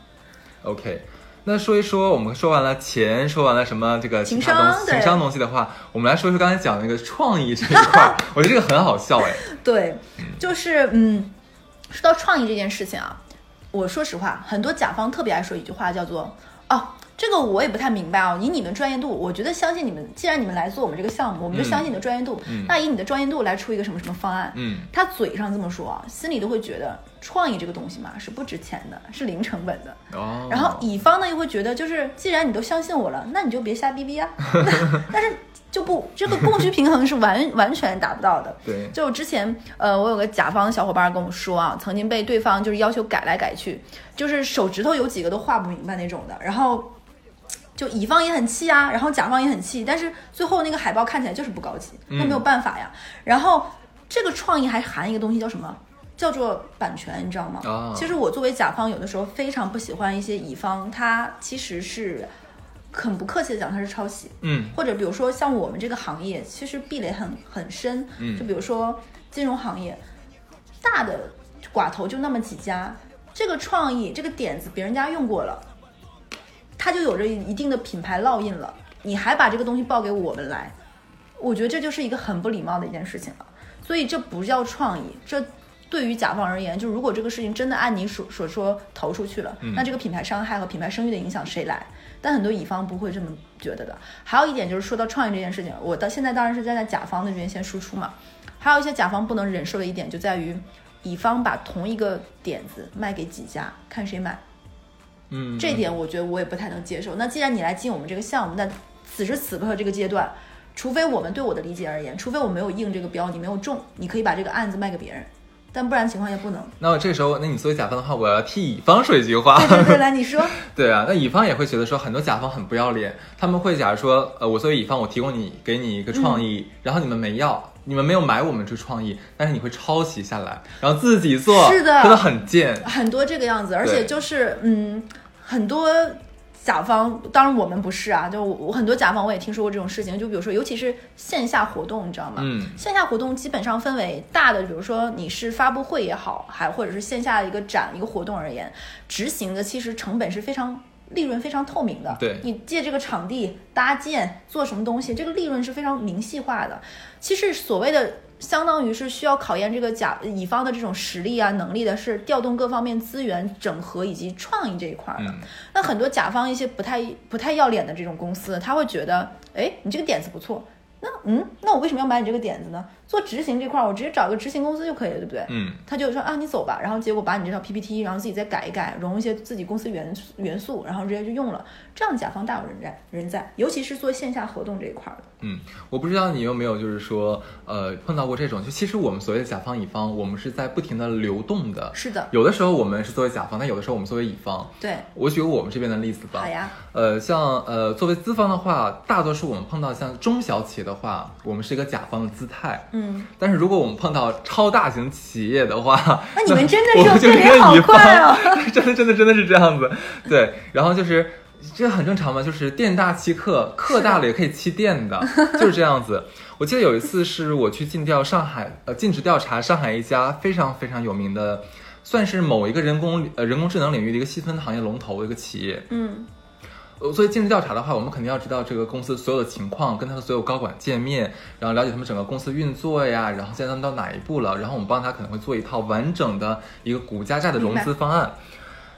，OK，那说一说，我们说完了钱，说完了什么这个其情商情商东西的话，我们来说一说刚才讲那个创意这一块儿，*laughs* 我觉得这个很好笑哎。对，就是嗯，说到创意这件事情啊，我说实话，很多甲方特别爱说一句话，叫做哦。这个我也不太明白啊，以你们专业度，我觉得相信你们，既然你们来做我们这个项目，我们就相信你的专业度。嗯那以你的专业度来出一个什么什么方案，嗯，他嘴上这么说啊，心里都会觉得创意这个东西嘛是不值钱的，是零成本的。哦，然后乙方呢又会觉得，就是既然你都相信我了，那你就别瞎逼逼啊。*laughs* 但是就不这个供需平衡是完 *laughs* 完全达不到的。对，就之前呃，我有个甲方小伙伴跟我说啊，曾经被对方就是要求改来改去，就是手指头有几个都画不明白那种的，然后。就乙方也很气啊，然后甲方也很气，但是最后那个海报看起来就是不高级，那没有办法呀。然后这个创意还含一个东西叫什么？叫做版权，你知道吗？啊其实我作为甲方，有的时候非常不喜欢一些乙方，他其实是很不客气的讲他是抄袭，嗯或者比如说像我们这个行业，其实壁垒很很深，嗯就比如说金融行业，大的寡头就那么几家，这个创意这个点子别人家用过了，它就有着一定的品牌烙印了，你还把这个东西报给我们来，我觉得这就是一个很不礼貌的一件事情了。所以这不叫创意，这对于甲方而言，就如果这个事情真的按你所所说投出去了，那这个品牌伤害和品牌声誉的影响谁来？但很多乙方不会这么觉得的。还有一点就是说到创意这件事情，我到现在当然是站在甲方那边先输出嘛。还有一些甲方不能忍受的一点就在于，乙方把同一个点子卖给几家，看谁买。嗯，这点我觉得我也不太能接受。那既然你来进我们这个项目，那此时此刻这个阶段，除非我们对我的理解而言，除非我没有应这个标，你没有中，你可以把这个案子卖给别人，但不然情况下不能。那我这时候，那你作为甲方的话，我要替乙方说一句话。对对对，来你说，*laughs* 对啊，那乙方也会觉得说，很多甲方很不要脸，他们会假如说，呃，我作为乙方，我提供你给你一个创意，然后你们没要，你们没有买我们这创意，但是你会抄袭下来，然后自己做，是的真的很贱。很多这个样子，而且就是嗯，很多甲方，当然我们不是啊，就我我很多甲方我也听说过这种事情，就比如说，尤其是线下活动，你知道吗？嗯线下活动基本上分为大的，比如说你是发布会也好，还或者是线下的一个展一个活动而言，执行的其实成本是非常。利润非常透明的，对你借这个场地搭建做什么东西，这个利润是非常明细化的。其实所谓的相当于是需要考验这个甲乙方的这种实力啊能力的，是调动各方面资源整合以及创意这一块儿的。嗯那很多甲方一些不太不太要脸的这种公司，他会觉得，哎，你这个点子不错，那嗯，那我为什么要买你这个点子呢？做执行这块儿，我直接找个执行公司就可以了，对不对？嗯，他就说啊，你走吧，然后结果把你这套 PPT，然后自己再改一改，融一些自己公司元素元素，然后直接就用了，这样甲方大有人在人在，尤其是做线下活动这一块儿的。嗯，我不知道你有没有就是说，呃，碰到过这种，就其实我们所谓的甲方乙方，我们是在不停的流动的。是的，有的时候我们是作为甲方，但有的时候我们作为乙方。对，我举个我们这边的例子吧。好呀。呃，像呃，作为资方的话，大多数我们碰到像中小企业的话，我们是一个甲方的姿态。嗯，但是如果我们碰到超大型企业的话，那你们真的是我们就变脸好快哦 *laughs* 真的真的真的是这样子。对，然后就是这很正常嘛，就是店大欺客，客大了也可以欺店的，*laughs* 就是这样子。我记得有一次是我去尽调上海，呃，尽职调查上海一家非常非常有名的，算是某一个人工呃人工智能领域的一个细分行业龙头的一个企业。嗯，呃，作为尽职调查的话，我们肯定要知道这个公司所有的情况，跟他的所有高管见面，然后了解他们整个公司运作呀，然后现在他们到哪一步了，然后我们帮他可能会做一套完整的一个股加债的融资方案。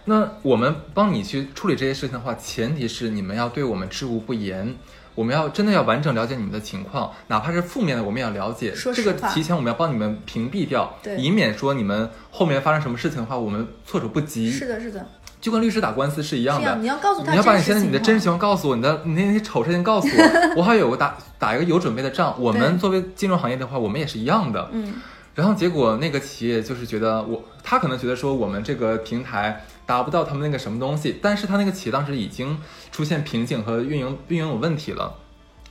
那我们帮你去处理这些事情的话，前提是你们要对我们知无不言，我们要真的要完整了解你们的情况，哪怕是负面的，我们也要了解。这个提前我们要帮你们屏蔽掉，对以免说你们后面发生什么事情的话，我们措手不及。是的，是的，就跟律师打官司是一样的，你要告诉他你要把你现在你的真实情况告诉我，你的你那些丑事情告诉我，*laughs* 我好有个打打一个有准备的仗。我们作为金融行业的话，我们也是一样的。嗯，然后结果那个企业就是觉得我，他可能觉得说我们这个平台达不到他们那个什么东西，但是他那个企业当时已经出现瓶颈和运营运营有问题了，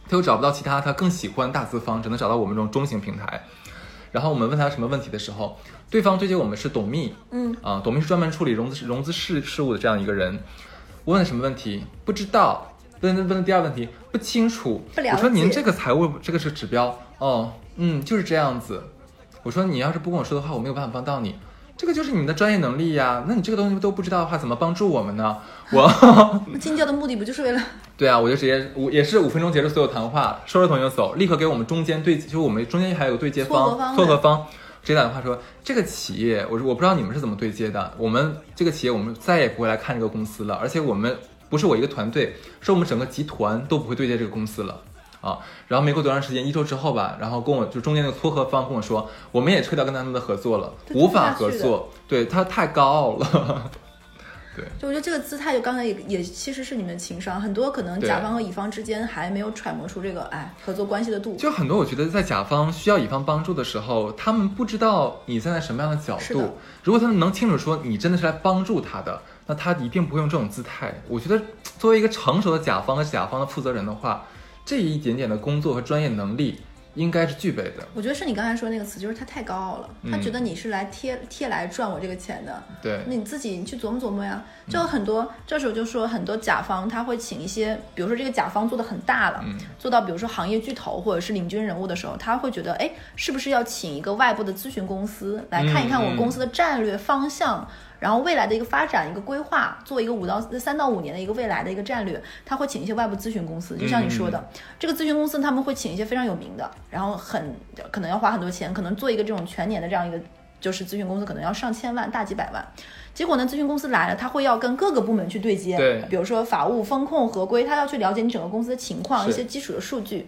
他又找不到其他他更喜欢大资方，只能找到我们这种中型平台。然后我们问他什么问题的时候，对方对接我们是董秘，嗯啊，董秘是专门处理融资融资事事务的这样一个人。我问了什么问题？不知道。问问问第二问题，不清楚。不了我说您这个财务这个是指标哦，嗯，就是这样子。我说你要是不跟我说的话，我没有办法帮到你。这个就是你们的专业能力呀。那你这个东西都不知道的话，怎么帮助我们呢？我那进教的目的不就是为了 *laughs* 对啊，我就直接我也是五分钟结束所有谈话，收拾同学走，立刻给我们中间对，就是我们中间还有个对接方撮合方直接打电话说这个企业，我说我不知道你们是怎么对接的，我们这个企业我们再也不会来看这个公司了，而且我们不是我一个团队，是我们整个集团都不会对接这个公司了。啊，然后没过多长时间，一周之后吧，然后跟我就中间那个撮合方跟我说，我们也撤掉跟他们的合作了，无法合作，对他太高傲了。就我觉得这个姿态，就刚才也也其实是你们的情商，很多可能甲方和乙方之间还没有揣摩出这个哎合作关系的度。就很多，我觉得在甲方需要乙方帮助的时候，他们不知道你站在什么样的角度。如果他们能清楚说你真的是来帮助他的，那他一定不会用这种姿态。我觉得作为一个成熟的甲方和甲方的负责人的话，这一点点的工作和专业能力应该是具备的。我觉得是你刚才说那个词，就是他太高傲了，他嗯觉得你是来贴贴来赚我这个钱的。对，那你自己去琢磨琢磨呀。就很多，这时候就说很多甲方他会请一些，比如说这个甲方做的很大了，嗯做到比如说行业巨头或者是领军人物的时候，他会觉得，哎，是不是要请一个外部的咨询公司来看一看嗯我公司的战略方向，然后未来的一个发展一个规划，做一个五到三到五年的一个未来的一个战略，他会请一些外部咨询公司，就像你说的，嗯这个咨询公司他们会请一些非常有名的，然后很可能要花很多钱，可能做一个这种全年的这样一个。就是咨询公司可能要上千万、大几百万，结果呢，咨询公司来了，他会要跟各个部门去对接，对比如说法务、风控、合规，他要去了解你整个公司的情况，一些基础的数据。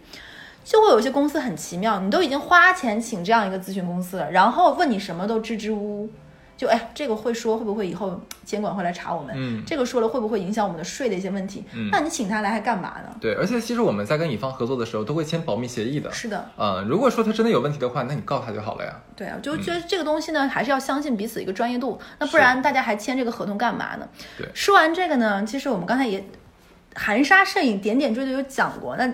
就会有一些公司很奇妙，你都已经花钱请这样一个咨询公司了，然后问你什么都支支吾吾，就哎，这个会说会不会以后监管会来查我们？嗯这个说了会不会影响我们的税的一些问题？嗯那你请他来还干嘛呢？对，而且其实我们在跟乙方合作的时候，都会签保密协议的。是的，嗯，如果说他真的有问题的话，那你告他就好了呀。对啊，就觉得这个东西呢，还是要相信彼此一个专业度，那不然大家还签这个合同干嘛呢？对说完这个呢，其实我们刚才也含沙射影、点点缀缀有讲过，那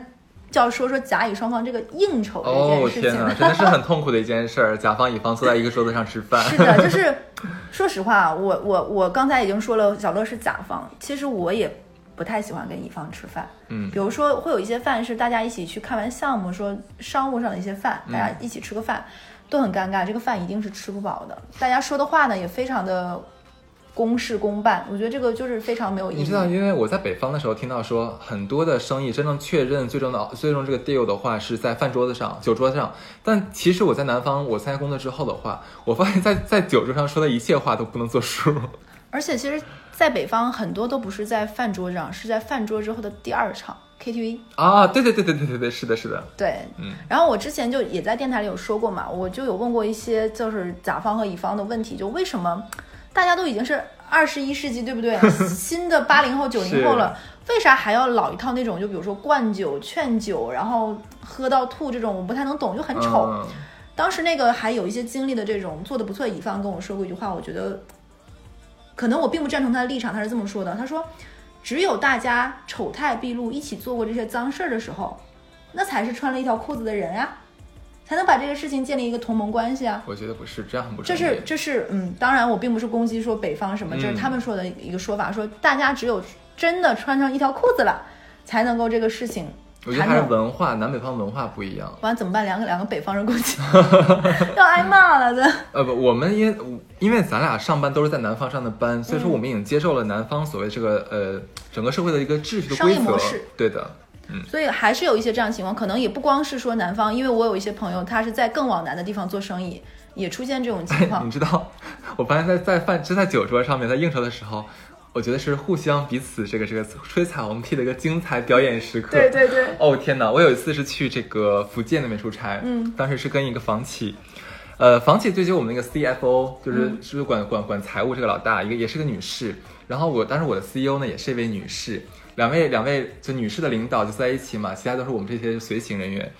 就要说说甲乙双方这个应酬这哦件事情了。天哪，*laughs* 真的是很痛苦的一件事儿。甲方乙方坐在一个桌子上吃饭。是的，就是说实话，我我我刚才已经说了，小乐是甲方，其实我也不太喜欢跟乙方吃饭。嗯比如说会有一些饭是大家一起去看完项目，说商务上的一些饭，大家一起吃个饭，都很尴尬，这个饭一定是吃不饱的。大家说的话呢也非常的公事公办，我觉得这个就是非常没有意义。你知道，因为我在北方的时候听到说，很多的生意真正确认最终的最终这个 deal 的话是在饭桌子上、酒桌上。但其实我在南方，我参加工作之后的话，我发现在在酒桌上说的一切话都不能作数。*laughs* 而且其实，在北方很多都不是在饭桌上，是在饭桌之后的第二场 KTV。啊，对对对对对对对，是的，是的，对，嗯，然后我之前就也在电台里有说过嘛，我就有问过一些就是甲方和乙方的问题，就为什么大家都已经是二十一世纪，对不对？*laughs* 新的八零后、九零后了，为啥还要老一套那种？就比如说灌酒、劝酒，然后喝到吐这种，我不太能懂，就很丑。嗯当时那个还有一些经历的这种做的不错的乙方跟我说过一句话，我觉得可能我并不赞同他的立场，他是这么说的，他说只有大家丑态毕露，一起做过这些脏事儿的时候，那才是穿了一条裤子的人啊，才能把这个事情建立一个同盟关系啊。我觉得不是这样，很不这是这是嗯，当然我并不是攻击说北方什么，这是嗯他们说的一个说法，说大家只有真的穿上一条裤子了，才能够这个事情我觉得还是文化，南北方文化不一样。完怎么办？两个两个北方人过去 *laughs* 要挨骂了的。*laughs* 呃不，我们因因为咱俩上班都是在南方上的班，所以说嗯我们已经接受了南方所谓这个呃整个社会的一个秩序的商规则业模式。对的，所以还是有一些这样的情况，可能也不光是说南方，因为我有一些朋友他是在更往南的地方做生意，也出现这种情况 *laughs* 你。知道，我发现在在饭就在酒桌上面，在应酬的时候，我觉得是互相彼此这个这个吹彩虹屁的一个精彩表演时刻。对对对，哦天哪！我有一次是去这个福建那边出差，嗯，当时是跟一个房企，呃，房企对接我们那个 CFO，就是嗯是管管管财务这个老大，一个也是个女士。然后我当时我的 CEO 呢也是一位女士，两位两位就女士的领导就在一起嘛，其他都是我们这些随行人员。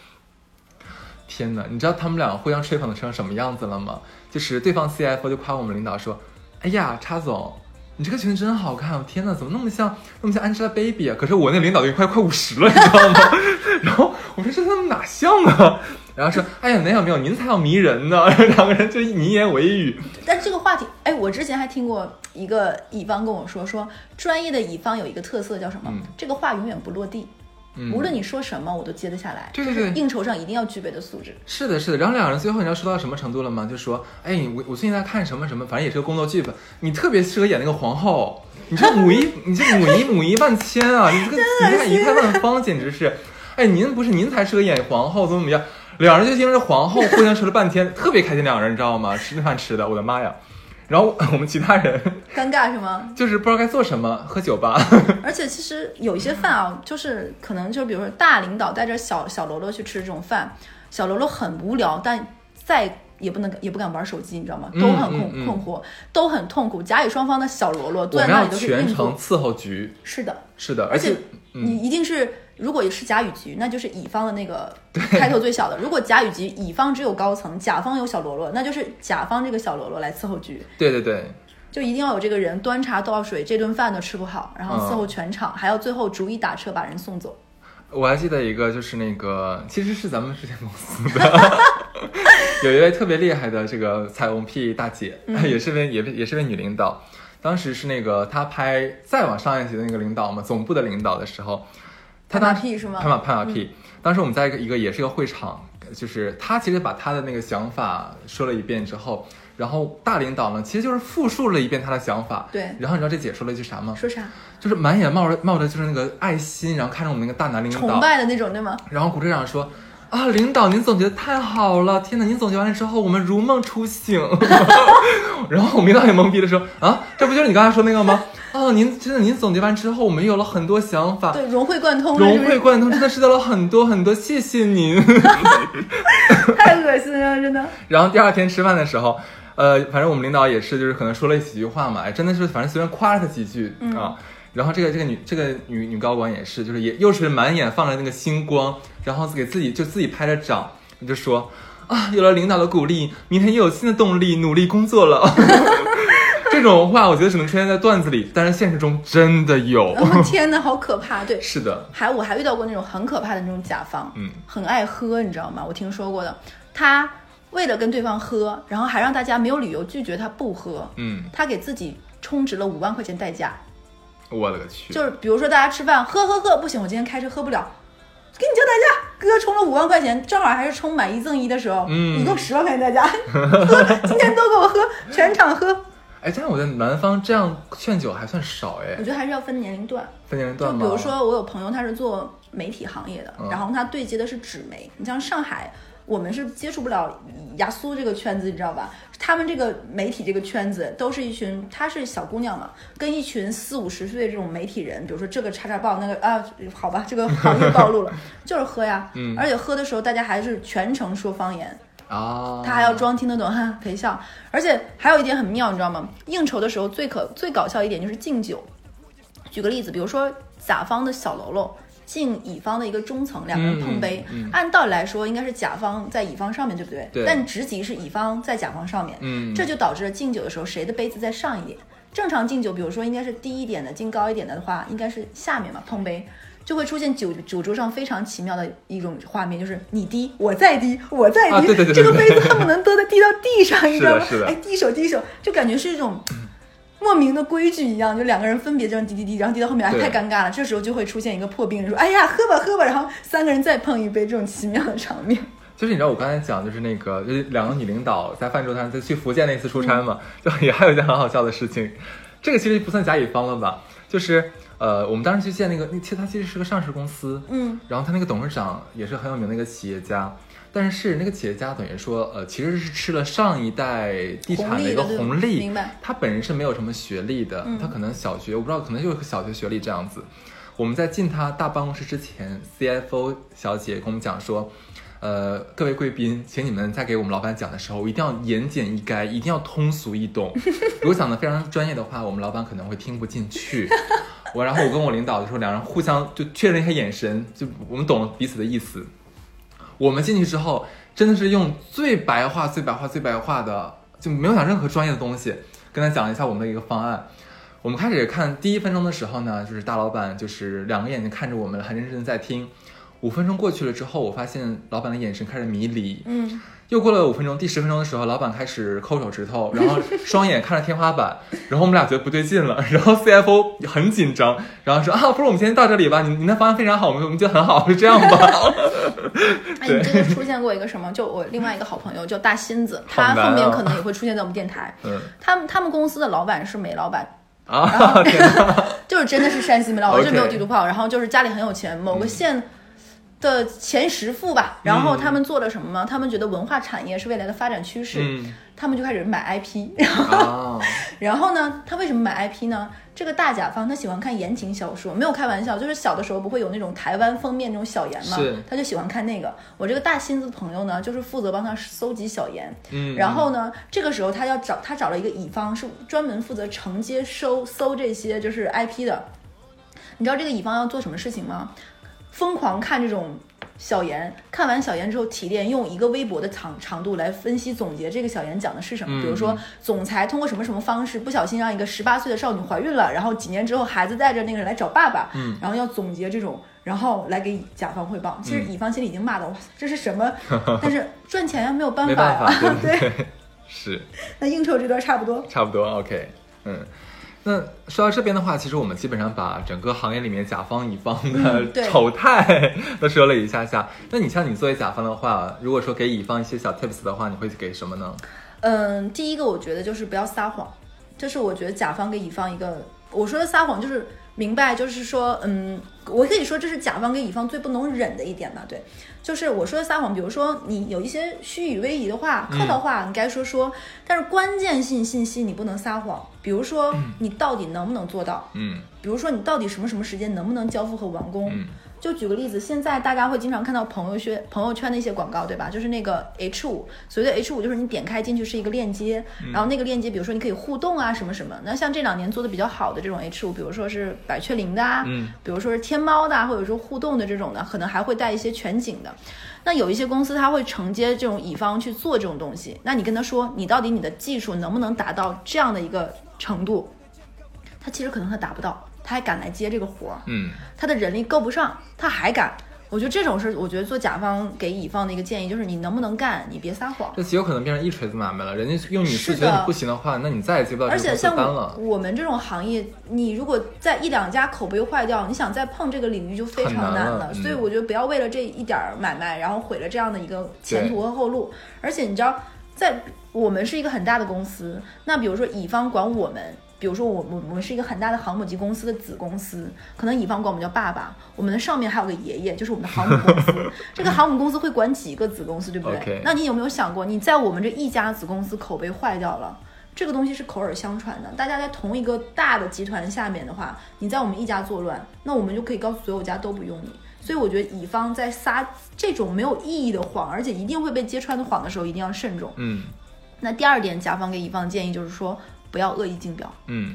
天哪，你知道他们俩互相吹捧的成什么样子了吗？就是对方 CFO 就夸我们领导说：“哎呀，叉总，你这个裙子真好看！我天哪，怎么那么像那么像 Angelababy 啊？可是我那领导已经快快五十了，你知道吗？*laughs* 然后我说这他们哪像啊？然后说：哎呀，没有没有，您才要迷人呢！*laughs* 两个人就你一言我一语。但这个话题，哎，我之前还听过一个乙方跟我说，说专业的乙方有一个特色叫什么？嗯这个话永远不落地，嗯无论你说什么，我都接得下来。对对对这是应酬上一定要具备的素质。是的，是的。然后两个人最后你知道说到什么程度了吗？就说，哎，我我最近在看什么什么，反正也是个宫斗剧吧。你特别适合演那个皇后，你这母仪，*laughs* 你这母仪母仪万千啊，你这个仪态仪态万方，简直是。哎，您不是您才适合演皇后，怎么怎么样？两人就因为皇后互相吃了半天，特别开心。两个人你知道吗？吃那饭吃的，我的妈呀！然后我们其他人尴尬是吗？*laughs* 就是不知道该做什么，喝酒吧。*laughs* 而且其实有一些饭啊，就是可能就比如说大领导带着小小喽啰去吃这种饭，小喽啰很无聊，但再也不能也不敢玩手机，你知道吗？嗯都很困、嗯嗯困惑，都很痛苦。甲乙双方的小喽啰坐在那里都是应全程。伺候局，是的，是的，而而且你一定是，如果是甲乙局，那就是乙方的那个开头最小的；如果甲乙局乙方只有高层，甲方有小喽啰，那就是甲方这个小喽啰来伺候局。对对对，就一定要有这个人端茶倒水，这顿饭都吃不好，然后伺候全场，还要最后逐一打车把人送走。我还记得一个，就是那个，其实是咱们之前公司的，*laughs* 有一位特别厉害的这个彩虹屁大姐，嗯也是位也也是位女领导。当时是那个她拍再往上一级的那个领导嘛，总部的领导的时候，她拍马当屁是吗嗯拍马拍马屁。当时我们在一个一个也是一个会场，就是他其实把他的那个想法说了一遍之后，然后大领导呢其实就是复述了一遍他的想法。对然后你知道这姐说了一句啥吗？说啥？就是满眼冒着冒着就是那个爱心，然后看着我们那个大男领导，崇拜的那种，对吗？然后鼓队长说：“啊，领导您总结的太好了！天哪，您总结完了之后，我们如梦初醒。*laughs* ”然后我们领导也懵逼的说：“啊，这不就是你刚才说那个吗？哦，您真的您总结完之后，我们有了很多想法，对，融会贯通，融会贯通，真的是得了很多很多，谢谢您。*laughs* ”太恶心了，真的。然后第二天吃饭的时候，呃，反正我们领导也是，就是可能说了几句话嘛，哎，真的是反正随便夸了他几句、嗯啊。然后这个这个女这个女女高管也是，就是也又是满眼放着那个星光，然后给自己就自己拍着掌，就说啊，有了领导的鼓励，明天又有新的动力，努力工作了。*laughs* 这种话我觉得只能出现在段子里，但是现实中真的有。哦 *laughs* 天哪，好可怕！对，是的，还我还遇到过那种很可怕的那种甲方，嗯，很爱喝，你知道吗？我听说过的，他为了跟对方喝，然后还让大家没有理由拒绝他不喝，嗯，他给自己充值了五万块钱代价。我勒个去，就是比如说大家吃饭喝喝喝，不行，我今天开车喝不了，给你叫代驾，哥充了五万块钱，正好还是充买一赠一的时候，嗯。一共十万块钱代驾，*laughs* 喝，今天都给我喝，全场喝。哎，但是我在南方这样劝酒还算少哎。我，觉得还是要分年龄段，分年龄段就？比如说我有朋友他是做媒体行业的，嗯。然后他对接的是纸媒，你像上海。我们是接触不了雅苏这个圈子，你知道吧？他们这个媒体这个圈子都是一群，她是小姑娘嘛，跟一群四五十岁的这种媒体人，比如说这个叉叉报，那个啊，好吧，这个行业暴露了，*laughs* 就是喝呀，嗯而且喝的时候大家还是全程说方言，啊，他还要装听得懂，哈陪笑。而且还有一点很妙，你知道吗？应酬的时候最可最搞笑一点就是敬酒。举个例子，比如说甲方的小喽啰敬乙方的一个中层，两个人碰杯。嗯嗯嗯按道理来说，应该是甲方在乙方上面，对不对？对但职级是乙方在甲方上面，嗯，这就导致了敬酒的时候谁的杯子在上一点。正常敬酒，比如说应该是低一点的，敬高一点的的话，应该是下面嘛碰杯。就会出现酒酒桌上非常奇妙的一种画面，就是你低，我再低，我再低，啊对对对对这个杯子恨不能都得滴到地上，你知道吗？哎，低手低手，就感觉是一种莫名的规矩一样，就两个人分别这样滴滴滴，然后滴到后面，哎，太尴尬了。这时候就会出现一个破冰人说：“哎呀，喝吧喝吧。”然后三个人再碰一杯，这种奇妙的场面。就是你知道我刚才讲，就是那个，就是两个女领导在饭桌上，在去福建那次出差嘛，*laughs* 就也还有一件很好笑的事情，这个其实不算甲乙方了吧，就是呃，我们当时去见那个，那其实他其实是个上市公司，嗯，然后他那个董事长也是很有名的一个企业家，但是那个企业家等于说，呃，其实是吃了上一代地产的一个红利明白他本人是没有什么学历的，嗯他可能小学我不知道，可能就是小学学历这样子。我们在进他大办公室之前，CFO 小姐跟我们讲说，呃，各位贵宾，请你们在给我们老板讲的时候，一定要言简意赅，一定要通俗易懂。*laughs* 如果讲的非常专业的话，我们老板可能会听不进去。我然后我跟我领导就说，两人互相就确认一下眼神，就我们懂了彼此的意思。我们进去之后，真的是用最白话、最白话、最白话的，就没有讲任何专业的东西，跟他讲一下我们的一个方案。我们开始看第一分钟的时候呢，就是大老板就是两个眼睛看着我们，很认真的在听。五分钟过去了之后，我发现老板的眼神开始迷离。嗯，又过了五分钟，第十分钟的时候，老板开始抠手指头，然后双眼看着天花板，然后我们俩觉得不对劲了，*laughs* 然后 CFO 很紧张，然后说啊，不如我们今天到这里吧，你你的方案非常好，我们我们觉得很好，就这样吧。*laughs* 哎，你 *laughs* 这个出现过一个什么？就我另外一个好朋友叫大新子，他后面可能也会出现在我们电台。嗯他们他们公司的老板是煤老板，啊！就是真的是山西煤老板，OK 就没有地图炮，然后就是家里很有钱，某个县的前十富吧。然后他们做了什么呢？他们觉得文化产业是未来的发展趋势，嗯他们就开始买 IP。啊，然后呢，他为什么买 IP 呢？这个大甲方他喜欢看言情小说，没有开玩笑，就是小的时候不会有那种台湾封面那种小言嘛，他就喜欢看那个。我这个大新子朋友呢，就是负责帮他搜集小言，嗯，然后呢，这个时候他要找他找了一个乙方，是专门负责承接收搜这些就是 IP 的。你知道这个乙方要做什么事情吗？疯狂看这种小言，看完小言之后提炼，用一个微博的长长度来分析总结这个小言讲的是什么。嗯比如说，总裁通过什么什么方式不小心让一个十八岁的少女怀孕了，然后几年之后孩子带着那个人来找爸爸，嗯然后要总结这种，然后来给甲方汇报。其实嗯乙方心里已经骂到，哇，这是什么？*laughs* 但是赚钱呀，没有办法呀。对，*laughs* 是。那应酬这段差不多。差不多，OK，嗯。那说到这边的话，其实我们基本上把整个行业里面甲方乙方的丑态 *laughs* 都说了一下下。那你像你作为甲方的话，如果说给乙方一些小 tips 的话，你会给什么呢？嗯，第一个我觉得就是不要撒谎，这是我觉得甲方给乙方一个，我说的撒谎就是明白，就是说，嗯，我可以说这是甲方跟乙方最不能忍的一点吧，对，就是我说的撒谎，比如说你有一些虚与委蛇的话、客套话，你该说说，但是关键性信息你不能撒谎，比如说你到底能不能做到，嗯。比如说你到底什么什么时间能不能交付和完工？嗯就举个例子，现在大家会经常看到朋友圈朋友圈的一些广告，对吧？就是那个 H 五，所谓的 H 五就是你点开进去是一个链接，然后那个链接，比如说你可以互动啊什么什么。那像这两年做的比较好的这种 H 五，比如说是百雀羚的啊，嗯比如说是天猫的啊，或者说互动的这种的，可能还会带一些全景的。那有一些公司它会承接这种乙方去做这种东西，那你跟他说，你到底你的技术能不能达到这样的一个程度？他其实可能他达不到，他还敢来接这个活儿，嗯他的人力够不上，他还敢。我觉得这种事，我觉得做甲方给乙方的一个建议，就是你能不能干，你别撒谎。这极有可能变成一锤子买卖了。人家用你是是觉得你不行的话，那你再也接不到而这个单了。而且像我。我们这种行业，你如果在一两家口碑坏掉，你想再碰这个领域就非常难了所以我觉得不要为了这一点儿买卖，然后毁了这样的一个前途和后路。而且你知道，在我们是一个很大的公司，那比如说乙方管我们。比如说我我我们是一个很大的航母级公司的子公司，可能乙方管我们叫爸爸，我们的上面还有个爷爷，就是我们的航母公司。*laughs* 这个航母公司会管几个子公司，对不对那你有没有想过，你在我们这一家子公司口碑坏掉了？这个东西是口耳相传的，大家在同一个大的集团下面的话，你在我们一家作乱，那我们就可以告诉所有家都不用你。所以我觉得乙方在撒这种没有意义的谎，而且一定会被揭穿的谎的时候，一定要慎重。嗯那第二点，甲方给乙方建议就是说，不要恶意竞标。嗯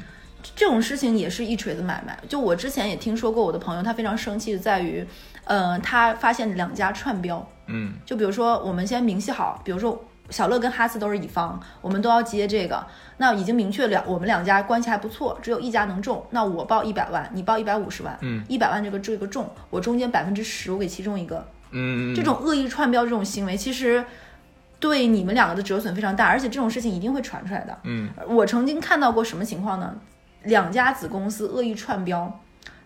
这种事情也是一锤子买卖。就我之前也听说过，我的朋友他非常生气在于，呃，他发现两家串标，嗯就比如说我们先明细好，比如说小乐跟哈斯都是乙方，我们都要接这个，那已经明确了我们两家关系还不错，只有一家能中，那我报一百万，你报一百五十万，嗯一百万这个这个中，我中间百分之十我给其中一个，嗯，这种恶意串标这种行为，其实对你们两个的折损非常大，而且这种事情一定会传出来的。嗯我曾经看到过什么情况呢？两家子公司恶意串标，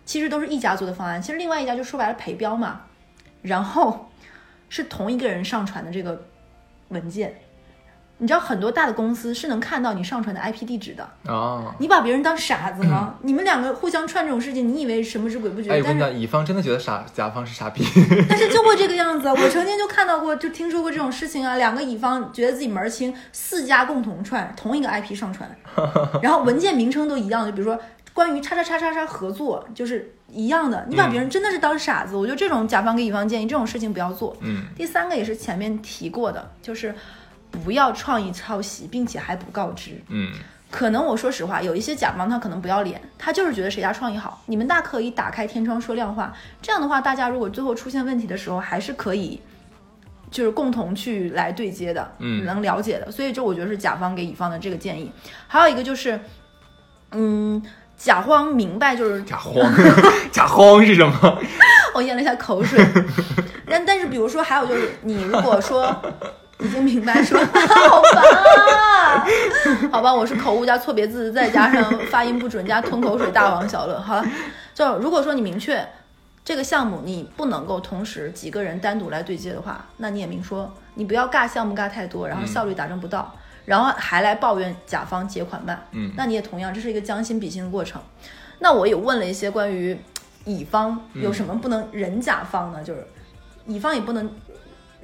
其实都是一家做的方案，其实另外一家就说白了陪标嘛，然后是同一个人上传的这个文件。你知道很多大的公司是能看到你上传的 IP 地址的，哦。你把别人当傻子吗？*clears throat* 你们两个互相串这种事情，你以为神不知鬼不觉？但是乙方真的觉得傻，甲方是傻逼。*laughs* 但是就会这个样子。我曾经就看到过，就听说过这种事情啊。两个乙方觉得自己门儿清，四家共同串同一个 IP 上传，*laughs* 然后文件名称都一样，就比如说关于叉叉叉叉叉合作，就是一样的。你把别人真的是当傻子，我觉得这种甲方给乙方建议，这种事情不要做。嗯第三个也是前面提过的，就是不要创意抄袭，并且还不告知。嗯可能我说实话，有一些甲方他可能不要脸，他就是觉得谁家创意好，你们大可以打开天窗说亮话。这样的话，大家如果最后出现问题的时候，还是可以就是共同去来对接的，嗯能了解的。所以这我觉得是甲方给乙方的这个建议。还有一个就是，嗯，甲方明白就是甲方，*laughs* 甲方是什么？*laughs* 我咽了一下口水。但但是，比如说，还有就是，你如果说已经明白说，*laughs* 好吧，好吧，我是口误加错别字，再加上发音不准加吞口水，大王小乐。好了，就如果说你明确这个项目你不能够同时几个人单独来对接的话，那你也明说，你不要尬项目尬太多，然后效率达成不到，然后还来抱怨甲方结款慢。嗯那你也同样，这是一个将心比心的过程。那我也问了一些关于乙方有什么不能忍甲方呢？就是乙方也不能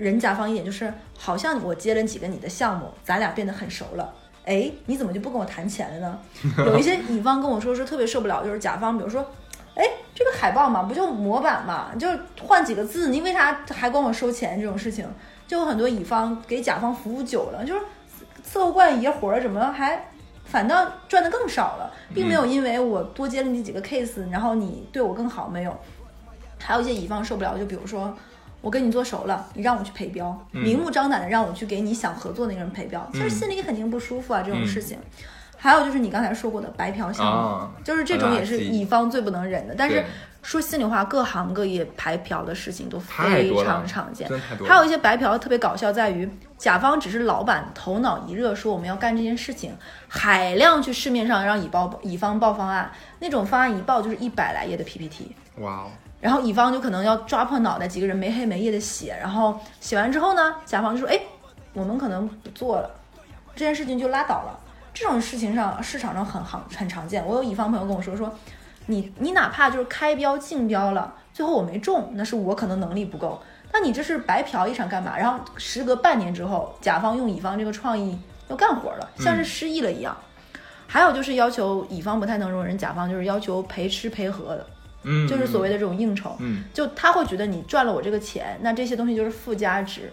人甲方一点，就是好像我接了几个你的项目，咱俩变得很熟了。哎，你怎么就不跟我谈钱了呢？*laughs* 有一些乙方跟我说是特别受不了，就是甲方，比如说，哎，这个海报嘛，不就模板嘛，就换几个字，你为啥还管我收钱？这种事情，就有很多乙方给甲方服务久了，就是伺候惯爷活儿，怎么还反倒赚的更少了，并没有因为我多接了你几个 case，然后你对我更好没有。还有一些乙方受不了，就比如说我跟你做熟了，你让我去陪标，明目张胆的让我去给你想合作那个人陪标，其实心里肯定不舒服啊，这种事情。还有就是你刚才说过的白嫖项目，啊就是这种也是乙方最不能忍的。但是说心里话，各行各业白嫖的事情都非常常见。还有一些白嫖特别搞笑，在于甲方只是老板头脑一热，说我们要干这件事情，海量去市面上让乙报乙方报方案，那种方案一报就是一百来页的 PPT，哇哦，然后乙方就可能要抓破脑袋，几个人没黑没夜的写，然后写完之后呢，甲方就说，哎，我们可能不做了，这件事情就拉倒了。这种事情上市场上很很很常见。我有乙方朋友跟我说说，你你哪怕就是开标竞标了，最后我没中，那是我可能能力不够，那你这是白嫖一场干嘛？然后时隔半年之后，甲方用乙方这个创意又干活了，像是失忆了一样。还有就是要求乙方不太能容忍甲方，就是要求陪吃陪喝的，嗯，就是所谓的这种应酬。嗯，就他会觉得你赚了我这个钱，那这些东西就是附加值，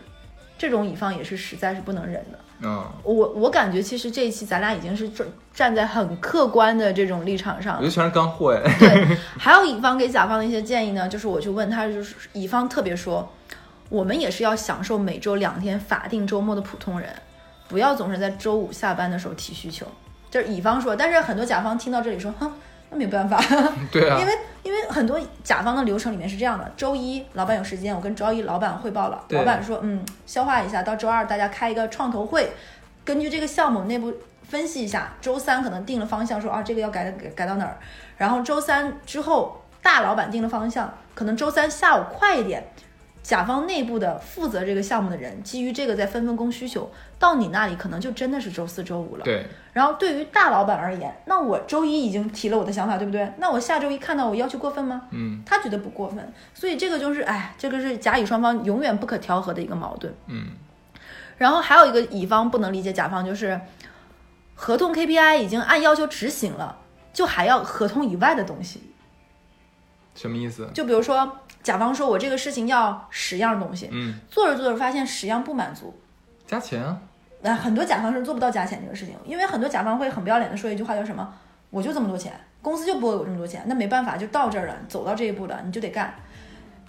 这种乙方也是实在是不能忍的。嗯，我我感觉其实这一期咱俩已经是站站在很客观的这种立场上了我觉得。全是干货哎。对，还有乙方给甲方的一些建议呢，就是我去问他，就是乙方特别说，我们也是要享受每周两天法定周末的普通人，不要总是在周五下班的时候提需求。就是乙方说，但是很多甲方听到这里说，哼，那没办法，*laughs* 对啊。因，为因为很多甲方的流程里面是这样的：周一老板有时间，我跟周一老板汇报了，老板说嗯消化一下，到周二大家开一个创投会，根据这个项目内部分析一下，周三可能定了方向，说啊这个要改改改到哪儿，然后周三之后大老板定了方向，可能周三下午快一点。甲方内部的负责这个项目的人，基于这个再分分工需求，到你那里可能就真的是周四周五了。对，然后对于大老板而言，那我周一已经提了我的想法，对不对？那我下周一看到我要求过分吗？嗯他觉得不过分，所以这个就是，哎，这个是甲乙双方永远不可调和的一个矛盾。嗯，然后还有一个乙方不能理解甲方，就是合同 KPI 已经按要求执行了，就还要合同以外的东西。什么意思？就比如说，甲方说我这个事情要十样东西，嗯，做着做着发现十样不满足，加钱啊。那很多甲方是做不到加钱这个事情，因为很多甲方会很不要脸的说一句话，叫什么？我就这么多钱，公司就不会有这么多钱，那没办法，就到这儿了，走到这一步了，你就得干。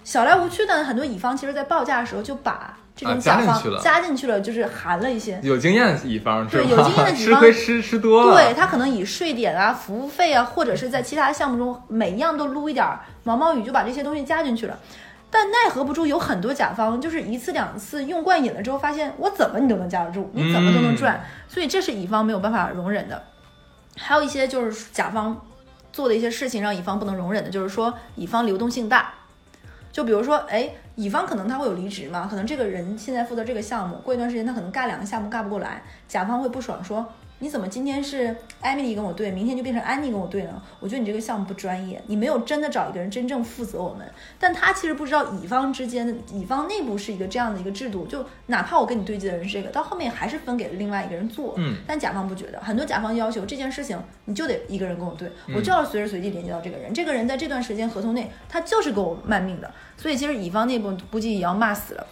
小来无趣的很多乙方，其实在报价的时候就把这种甲方进去了加进去了，就是含了一些。有经验的乙方是吧？对有经验的乙方 *laughs* 吃方亏吃吃多了。对他可能以税点啊、服务费啊，或者是在其他项目中每一样都撸一点儿毛毛雨，就把这些东西加进去了。但奈何不住有很多甲方，就是一次两次用惯瘾了之后，发现我怎么你都能架得住，你怎么都能赚，所以这是乙方没有办法容忍的。还有一些就是甲方做的一些事情让乙方不能容忍的，就是说乙方流动性大。就比如说，哎，乙方可能他会有离职嘛，可能这个人现在负责这个项目，过一段时间他可能干两个项目干不过来，甲方会不爽说，你怎么今天是艾米丽跟我对，明天就变成安妮跟我对呢？我觉得你这个项目不专业，你没有真的找一个人真正负责我们。但他其实不知道乙方之间的乙方内部是一个这样的一个制度，就哪怕我跟你对接的人是这个，到后面还是分给了另外一个人做。嗯，但甲方不觉得，很多甲方要求这件事情你就得一个人跟我对，我就要随时随地连接到这个人，这个人在这段时间合同内他就是给我卖命的，所以其实乙方内部估计也要骂死了。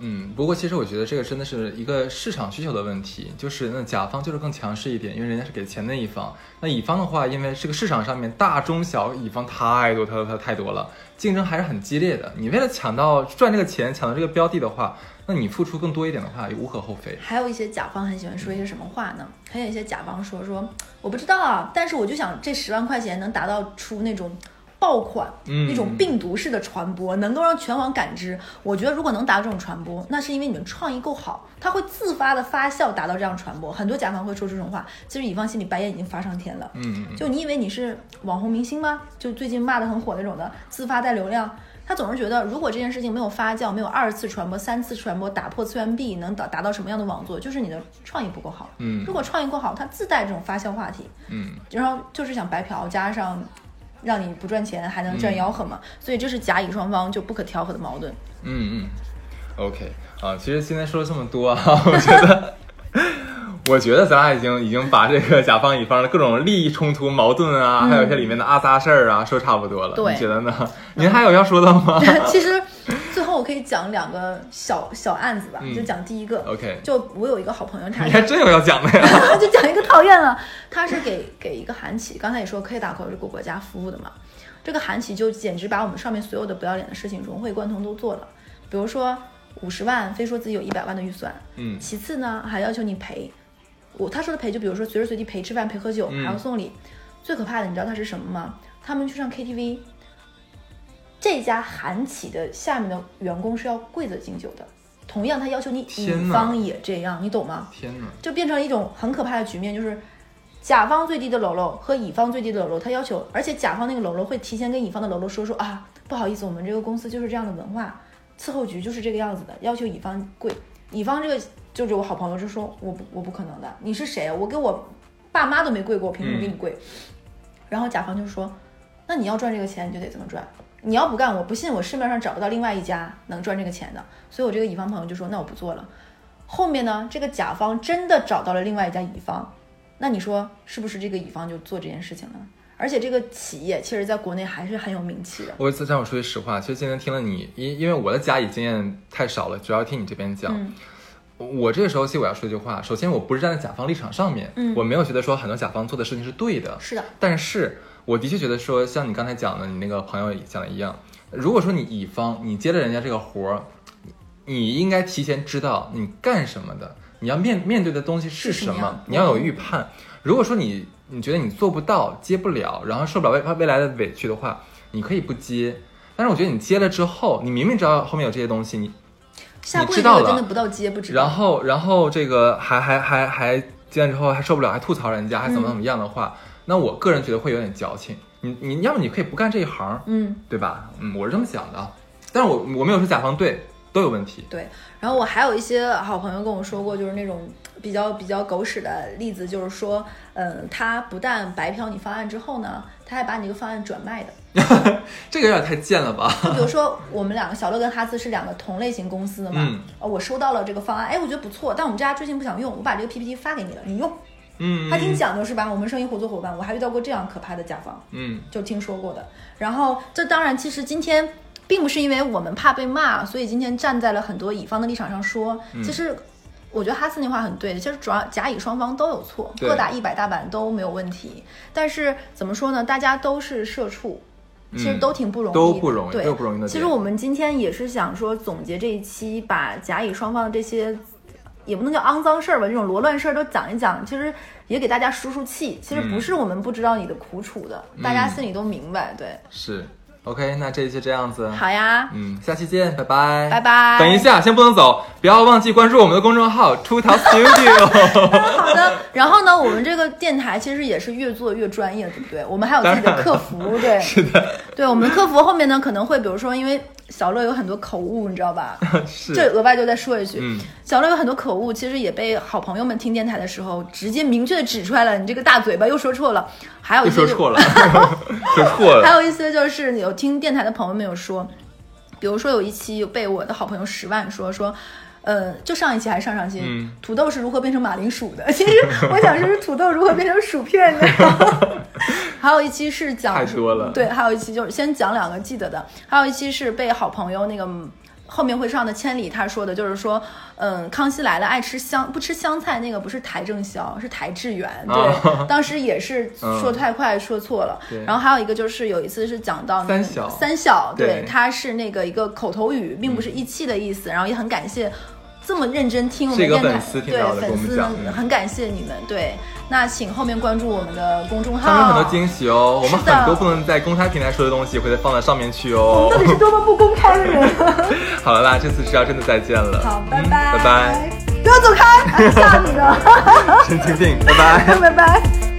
嗯，不过其实我觉得这个真的是一个市场需求的问题，就是那甲方就是更强势一点，因为人家是给钱的一方。那乙方的话，因为这个市场上面大中小乙方太多太多太多太多了，竞争还是很激烈的。你为了抢到赚这个钱，抢到这个标的的话，那你付出更多一点的话，也无可厚非。还有一些甲方很喜欢说一些什么话呢？还有一些甲方说说我不知道啊，但是我就想这十万块钱能达到出那种爆款，嗯那种病毒式的传播，能够让全网感知。我觉得如果能达到这种传播，那是因为你们创意够好，它会自发的发酵达到这样传播。很多甲方会说这种话，其实乙方心里白眼已经发上天了。嗯，就你以为你是网红明星吗？就最近骂的很火那种的，自发带流量。他总是觉得，如果这件事情没有发酵，没有二次传播、三次传播，打破次元壁，能达达到什么样的网座，就是你的创意不够好。嗯如果创意够好，它自带这种发酵话题，嗯，然后就是想白嫖，加上让你不赚钱，还能嗯赚吆喝嘛。所以这是甲乙双方就不可调和的矛盾。嗯嗯，OK 啊，其实今天说了这么多啊，*laughs* 我觉得，我觉得咱俩已经已经把这个甲方乙方的各种利益冲突、矛盾啊，还有一些里面的阿杂事儿啊，说差不多了。对你觉得呢？您还有要说的吗 *laughs* 其实最后我可以讲两个小小案子吧，嗯。就讲第一个。？OK，就我有一个好朋友，他你还真有要讲的呀？*laughs* 就讲一个讨厌了，他是给给一个韩企，刚才也说可以打口这个国家服务的嘛，这个韩企就简直把我们上面所有的不要脸的事情融会贯通都做了，比如说五十万，非说自己有一百万的预算，嗯。其次呢还要求你赔，我他说的赔就比如说随时随地陪吃饭、陪喝酒，嗯。还要送礼，最可怕的你知道他是什么吗？他们去上 KTV，这家韩企的下面的员工是要跪着敬酒的，同样他要求你乙方也这样，你懂吗？天哪！就变成一种很可怕的局面，就是甲方最低的喽啰和乙方最低的喽啰，他要求，而且甲方那个喽啰会提前跟乙方的喽啰说说啊，不好意思，我们这个公司就是这样的文化，伺候局就是这个样子的，要求乙方跪，乙方这个就是我好朋友就说我不我不可能的，你是谁？我给我爸妈都没跪过，我凭什么给你跪？然后甲方就说，那你要赚这个钱，你就得这么赚。你要不干，我不信我市面上找不到另外一家能赚这个钱的。所以我这个乙方朋友就说，那我不做了。后面呢，这个甲方真的找到了另外一家乙方，那你说是不是这个乙方就做这件事情了呢？而且这个企业其实在国内还是很有名气的。我让我说句实话，其实今天听了你，因因为我的甲乙经验太少了，主要听你这边讲。嗯我这个时候其实我要说一句话，首先我不是站在甲方立场上面，嗯我没有觉得说很多甲方做的事情是对的，是的，但是我的确觉得说，像你刚才讲的，你那个朋友讲的一样，如果说你乙方你接了人家这个活儿，你你应该提前知道你干什么的，你要面面对的东西是什么你要有预判。如果说你你觉得你做不到、接不了，然后受不了未未来的委屈的话，你可以不接。但是我觉得你接了之后，你明明知道后面有这些东西，你你知道了真的不到接不知道。然后然后这个还还还还接完之后还受不了，还吐槽人家，还怎么怎么样的话，那我个人觉得会有点矫情。你你要么你可以不干这一行，嗯，对吧？嗯，我是这么想的啊。但是我我没有说甲方对，都有问题。对。然后我还有一些好朋友跟我说过，就是那种比较比较狗屎的例子，就是说，嗯，他不但白嫖你方案之后呢，他还把你这个方案转卖的。*laughs* 这个有点太贱了吧？就比如说，我们两个小乐跟哈斯是两个同类型公司的嘛，嗯呃我收到了这个方案，哎，我觉得不错，但我们这家最近不想用，我把这个 PPT 发给你了，你用，嗯，他挺讲究是吧？我们生意合作伙伴，我还遇到过这样可怕的甲方，嗯就听说过的。然后这当然，其实今天并不是因为我们怕被骂，所以今天站在了很多乙方的立场上说，嗯其实。我觉得哈斯那话很对，其实主要甲乙双方都有错，各打一百大板都没有问题。但是怎么说呢？大家都是社畜，其实嗯都挺不容易的，都不容易对，都不容易的其实我们今天也是想说，总结这一期，把甲乙双方的这些，也不能叫肮脏事儿吧，这种罗乱事儿都讲一讲，其实也给大家舒舒气。其实不是我们不知道你的苦楚的，大家心里都明白。对，是 OK，那这一期这样子。好呀，嗯，下期见，拜拜，拜拜等一下，先不能走，不要忘记关注我们的公众号“出逃 Studio”。*laughs* 好的。然后呢，我们这个电台其实也是越做越专业，对不对？我们还有自己的客服，对，*laughs* 是的，对，我们的客服后面呢可能会，比如说，因为小乐有很多口误，你知道吧？*laughs* 是。这额外就再说一句，嗯，小乐有很多口误，其实也被好朋友们听电台的时候直接明确的指出来了，你这个大嘴巴又说错了，还有一些 *laughs* 说错了，说错了。还有一些就是有听电台的朋友们有说，比如说有一期被我的好朋友十万说说。呃，就上一期还是上上期，嗯土豆是如何变成马铃薯的？*laughs* 其实我想说是土豆如何变成薯片的。还有一期是讲太多了。对，还有一期就是先讲两个记得的，还有一期是被好朋友那个后面会上的千里他说的就是说，嗯，康熙来了爱吃香不吃香菜那个不是邰正宵是邰志远，对，啊当时也是说太快说错了。*laughs* 然后还有一个就是有一次是讲到那个三小。三小，对对，它是那个一个口头语，并不是义气的意思。然后也很感谢这么认真听我们电台，粉丝对粉丝很感谢你们。对，那请后面关注我们的公众号，上面有很多惊喜哦，我们很多不能在公开平台说的东西会再放在上面去我哦们。到底是多么不公开的人？*laughs* 好了啦，这次是要真的再见了。好，拜嗯拜，拜拜，，不要走开，啊吓你的，陈晴晴，拜拜。*laughs* 拜拜。拜。